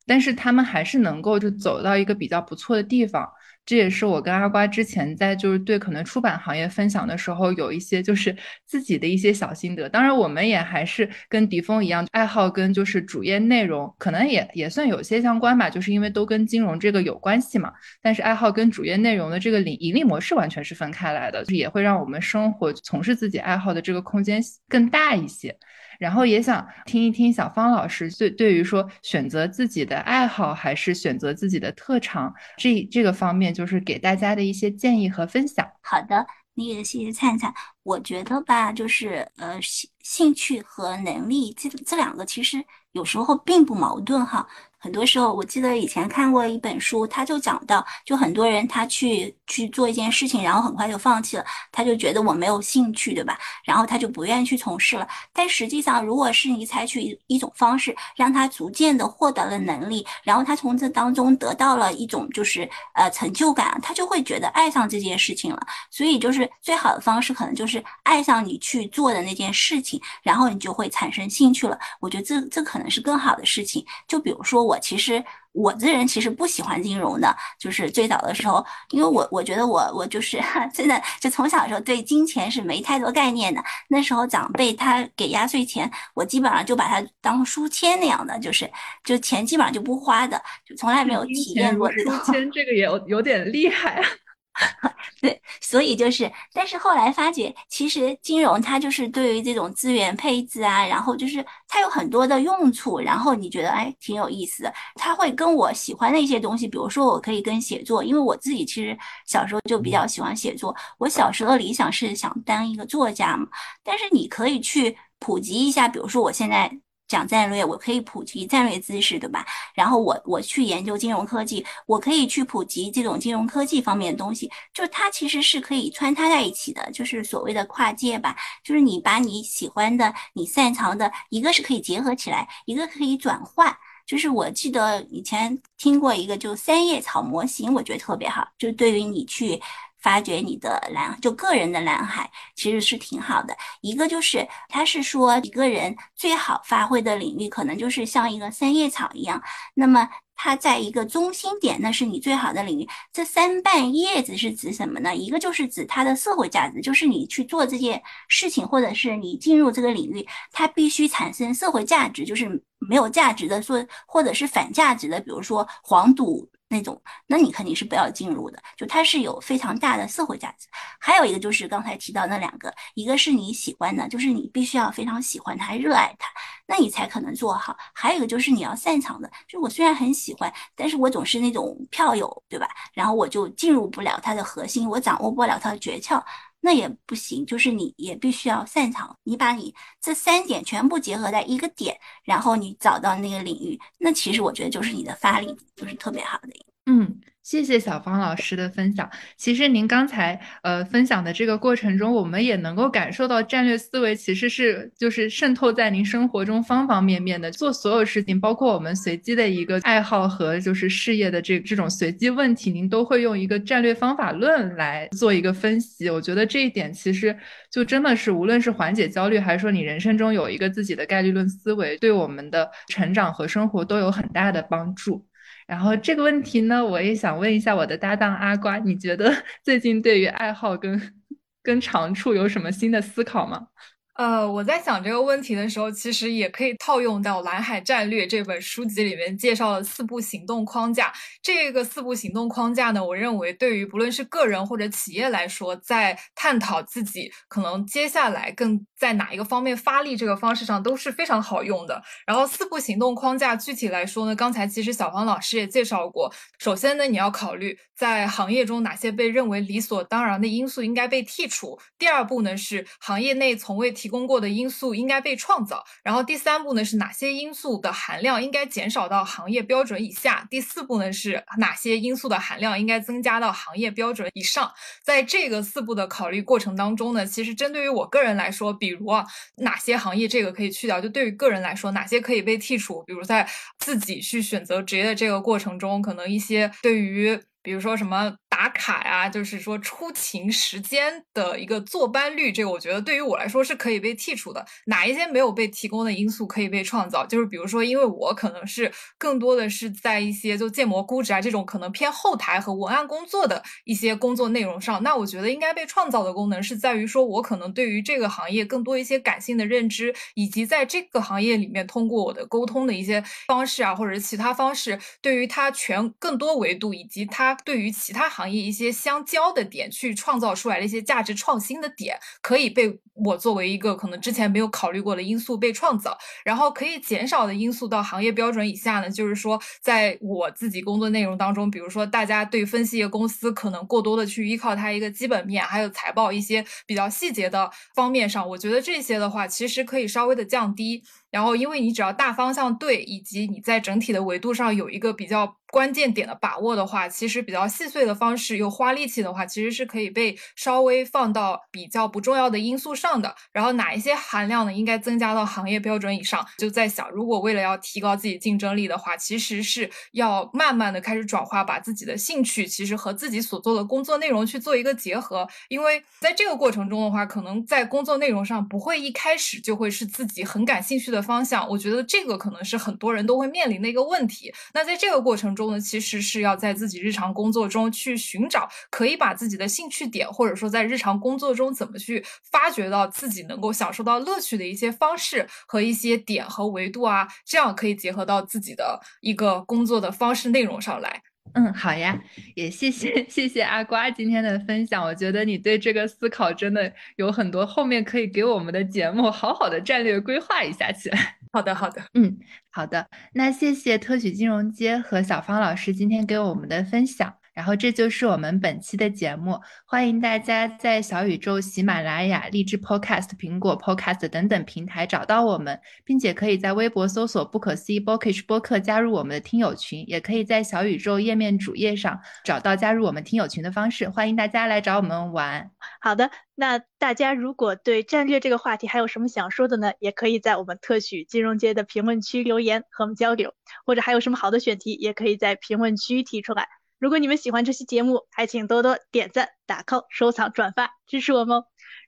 但是他们还是能够就走到一个比较不错的地方。这也是我跟阿瓜之前在就是对可能出版行业分享的时候，有一些就是自己的一些小心得。当然，我们也还是跟迪峰一样，爱好跟就是主业内容可能也也算有些相关吧，就是因为都跟金融这个有关系嘛。但是爱好跟主业内容的这个盈盈利模式完全是分开来的，也会让我们生活从事自己爱好的这个空间更大一些。然后也想听一听小芳老师对对于说选择自己的爱好还是选择自己的特长这这个方面，就是给大家的一些建议和分享。好的，那个谢谢灿灿。我觉得吧，就是呃兴兴趣和能力这这两个其实有时候并不矛盾哈。很多时候，我记得以前看过一本书，他就讲到，就很多人他去去做一件事情，然后很快就放弃了，他就觉得我没有兴趣，对吧？然后他就不愿意去从事了。但实际上，如果是你采取一一种方式，让他逐渐的获得了能力，然后他从这当中得到了一种就是呃成就感，他就会觉得爱上这件事情了。所以，就是最好的方式可能就是爱上你去做的那件事情，然后你就会产生兴趣了。我觉得这这可能是更好的事情。就比如说我。其实我这人其实不喜欢金融的，就是最早的时候，因为我我觉得我我就是 真的就从小的时候对金钱是没太多概念的。那时候长辈他给压岁钱，我基本上就把它当书签那样的，就是就钱基本上就不花的，就从来没有体验过这种。书签这个也有有点厉害啊。对，所以就是，但是后来发觉，其实金融它就是对于这种资源配置啊，然后就是它有很多的用处，然后你觉得哎挺有意思的，它会跟我喜欢的一些东西，比如说我可以跟写作，因为我自己其实小时候就比较喜欢写作，我小时候的理想是想当一个作家嘛，但是你可以去普及一下，比如说我现在。讲战略，我可以普及战略知识，对吧？然后我我去研究金融科技，我可以去普及这种金融科技方面的东西，就是它其实是可以穿插在一起的，就是所谓的跨界吧。就是你把你喜欢的、你擅长的，一个是可以结合起来，一个可以转换。就是我记得以前听过一个，就三叶草模型，我觉得特别好，就对于你去。发掘你的蓝，就个人的蓝海其实是挺好的。一个就是，他是说一个人最好发挥的领域，可能就是像一个三叶草一样。那么。它在一个中心点，那是你最好的领域。这三瓣叶子是指什么呢？一个就是指它的社会价值，就是你去做这件事情，或者是你进入这个领域，它必须产生社会价值。就是没有价值的，说或者是反价值的，比如说黄赌那种，那你肯定是不要进入的。就它是有非常大的社会价值。还有一个就是刚才提到那两个，一个是你喜欢的，就是你必须要非常喜欢它、热爱它，那你才可能做好。还有一个就是你要擅长的，就我虽然很喜。欢，但是我总是那种票友，对吧？然后我就进入不了它的核心，我掌握不了它的诀窍，那也不行。就是你也必须要擅长，你把你这三点全部结合在一个点，然后你找到那个领域，那其实我觉得就是你的发力，就是特别好的。嗯。谢谢小芳老师的分享。其实您刚才呃分享的这个过程中，我们也能够感受到战略思维其实是就是渗透在您生活中方方面面的。做所有事情，包括我们随机的一个爱好和就是事业的这这种随机问题，您都会用一个战略方法论来做一个分析。我觉得这一点其实就真的是无论是缓解焦虑，还是说你人生中有一个自己的概率论思维，对我们的成长和生活都有很大的帮助。然后这个问题呢，我也想问一下我的搭档阿瓜，你觉得 最近对于爱好跟跟长处有什么新的思考吗？呃，我在想这个问题的时候，其实也可以套用到《蓝海战略》这本书籍里面介绍的四步行动框架。这个四步行动框架呢，我认为对于不论是个人或者企业来说，在探讨自己可能接下来更在哪一个方面发力这个方式上都是非常好用的。然后四步行动框架具体来说呢，刚才其实小方老师也介绍过。首先呢，你要考虑在行业中哪些被认为理所当然的因素应该被剔除。第二步呢，是行业内从未提提供过的因素应该被创造，然后第三步呢是哪些因素的含量应该减少到行业标准以下？第四步呢是哪些因素的含量应该增加到行业标准以上？在这个四步的考虑过程当中呢，其实针对于我个人来说，比如啊哪些行业这个可以去掉，就对于个人来说哪些可以被剔除？比如在自己去选择职业的这个过程中，可能一些对于比如说什么。打卡呀，就是说出勤时间的一个坐班率，这个我觉得对于我来说是可以被剔除的。哪一些没有被提供的因素可以被创造？就是比如说，因为我可能是更多的是在一些就建模估值啊这种可能偏后台和文案工作的一些工作内容上，那我觉得应该被创造的功能是在于说我可能对于这个行业更多一些感性的认知，以及在这个行业里面通过我的沟通的一些方式啊，或者是其他方式，对于它全更多维度以及它对于其他行。业一些相交的点，去创造出来的一些价值创新的点，可以被我作为一个可能之前没有考虑过的因素被创造。然后可以减少的因素到行业标准以下呢，就是说在我自己工作内容当中，比如说大家对分析一个公司可能过多的去依靠它一个基本面，还有财报一些比较细节的方面上，我觉得这些的话其实可以稍微的降低。然后因为你只要大方向对，以及你在整体的维度上有一个比较。关键点的把握的话，其实比较细碎的方式又花力气的话，其实是可以被稍微放到比较不重要的因素上上的。然后哪一些含量呢，应该增加到行业标准以上？就在想，如果为了要提高自己竞争力的话，其实是要慢慢的开始转化，把自己的兴趣其实和自己所做的工作内容去做一个结合。因为在这个过程中的话，可能在工作内容上不会一开始就会是自己很感兴趣的方向。我觉得这个可能是很多人都会面临的一个问题。那在这个过程中呢，其实是要在自己日常工作中去寻找可以把自己的兴趣点，或者说在日常工作中怎么去发掘到自己能够享受到乐趣的一些方式和一些点和维度啊，这样可以结合到自己的一个工作的方式内容上来。嗯，好呀，也谢谢 谢谢阿瓜今天的分享，我觉得你对这个思考真的有很多后面可以给我们的节目好好的战略规划一下起来。好的，好的，嗯，好的，那谢谢特许金融街和小方老师今天给我们的分享。然后这就是我们本期的节目，欢迎大家在小宇宙、喜马拉雅、荔枝 Podcast、苹果 Podcast 等等平台找到我们，并且可以在微博搜索“不可思议 Bookish 播客”加入我们的听友群，也可以在小宇宙页面主页上找到加入我们听友群的方式。欢迎大家来找我们玩。好的，那大家如果对战略这个话题还有什么想说的呢？也可以在我们特许金融街的评论区留言和我们交流，或者还有什么好的选题，也可以在评论区提出来。如果你们喜欢这期节目，还请多多点赞、打 call、收藏、转发，支持我们哦。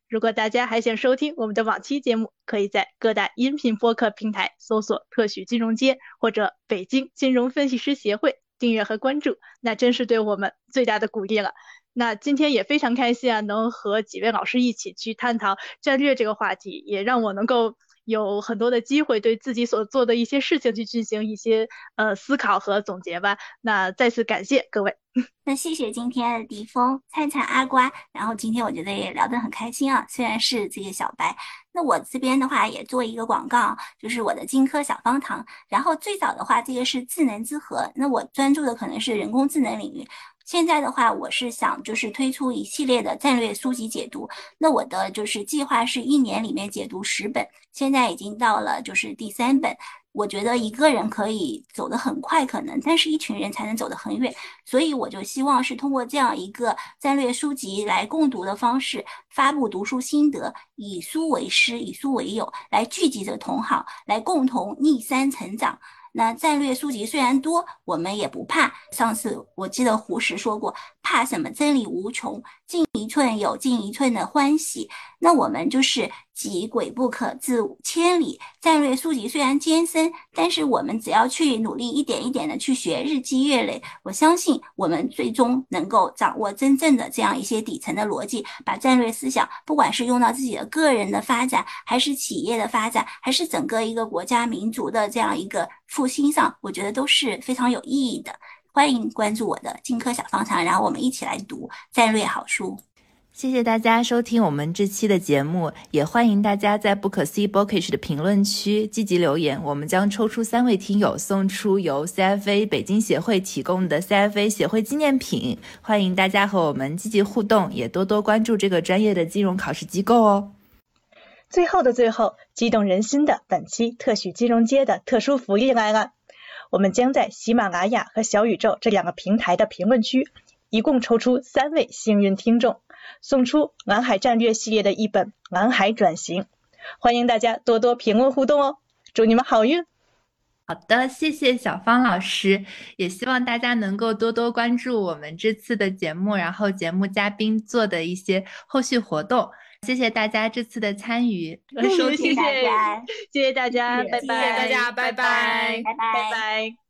如果大家还想收听我们的往期节目，可以在各大音频播客平台搜索“特许金融街”或者“北京金融分析师协会”，订阅和关注，那真是对我们最大的鼓励了。那今天也非常开心啊，能和几位老师一起去探讨战略这个话题，也让我能够。有很多的机会对自己所做的一些事情去进行一些呃思考和总结吧。那再次感谢各位。那谢谢今天的迪峰、灿灿、阿瓜。然后今天我觉得也聊得很开心啊，虽然是这个小白。那我这边的话也做一个广告，就是我的金科小方糖。然后最早的话，这个是智能之河，那我专注的可能是人工智能领域。现在的话，我是想就是推出一系列的战略书籍解读。那我的就是计划是一年里面解读十本，现在已经到了就是第三本。我觉得一个人可以走得很快，可能，但是一群人才能走得很远。所以我就希望是通过这样一个战略书籍来共读的方式，发布读书心得，以书为师，以书为友，来聚集着同好，来共同逆山成长。那战略书籍虽然多，我们也不怕。上次我记得胡适说过：“怕什么？真理无穷。”进一寸有进一寸的欢喜。那我们就是己鬼不可自千里。战略书籍虽然艰深，但是我们只要去努力一点一点的去学，日积月累，我相信我们最终能够掌握真正的这样一些底层的逻辑，把战略思想，不管是用到自己的个人的发展，还是企业的发展，还是整个一个国家民族的这样一个复兴上，我觉得都是非常有意义的。欢迎关注我的金科小方糖，然后我们一起来读战略好书。谢谢大家收听我们这期的节目，也欢迎大家在不可思议 bookish 的评论区积极留言，我们将抽出三位听友送出由 CFA 北京协会提供的 CFA 协会纪念品。欢迎大家和我们积极互动，也多多关注这个专业的金融考试机构哦。最后的最后，激动人心的本期特许金融街的特殊福利来了，我们将在喜马拉雅和小宇宙这两个平台的评论区，一共抽出三位幸运听众。送出蓝海战略系列的一本《蓝海转型》，欢迎大家多多评论互动哦！祝你们好运！好的，谢谢小芳老师，也希望大家能够多多关注我们这次的节目，然后节目嘉宾做的一些后续活动。谢谢大家这次的参与 收听，谢谢大家，谢谢大家，拜拜，谢谢大家，拜拜，拜拜，拜拜。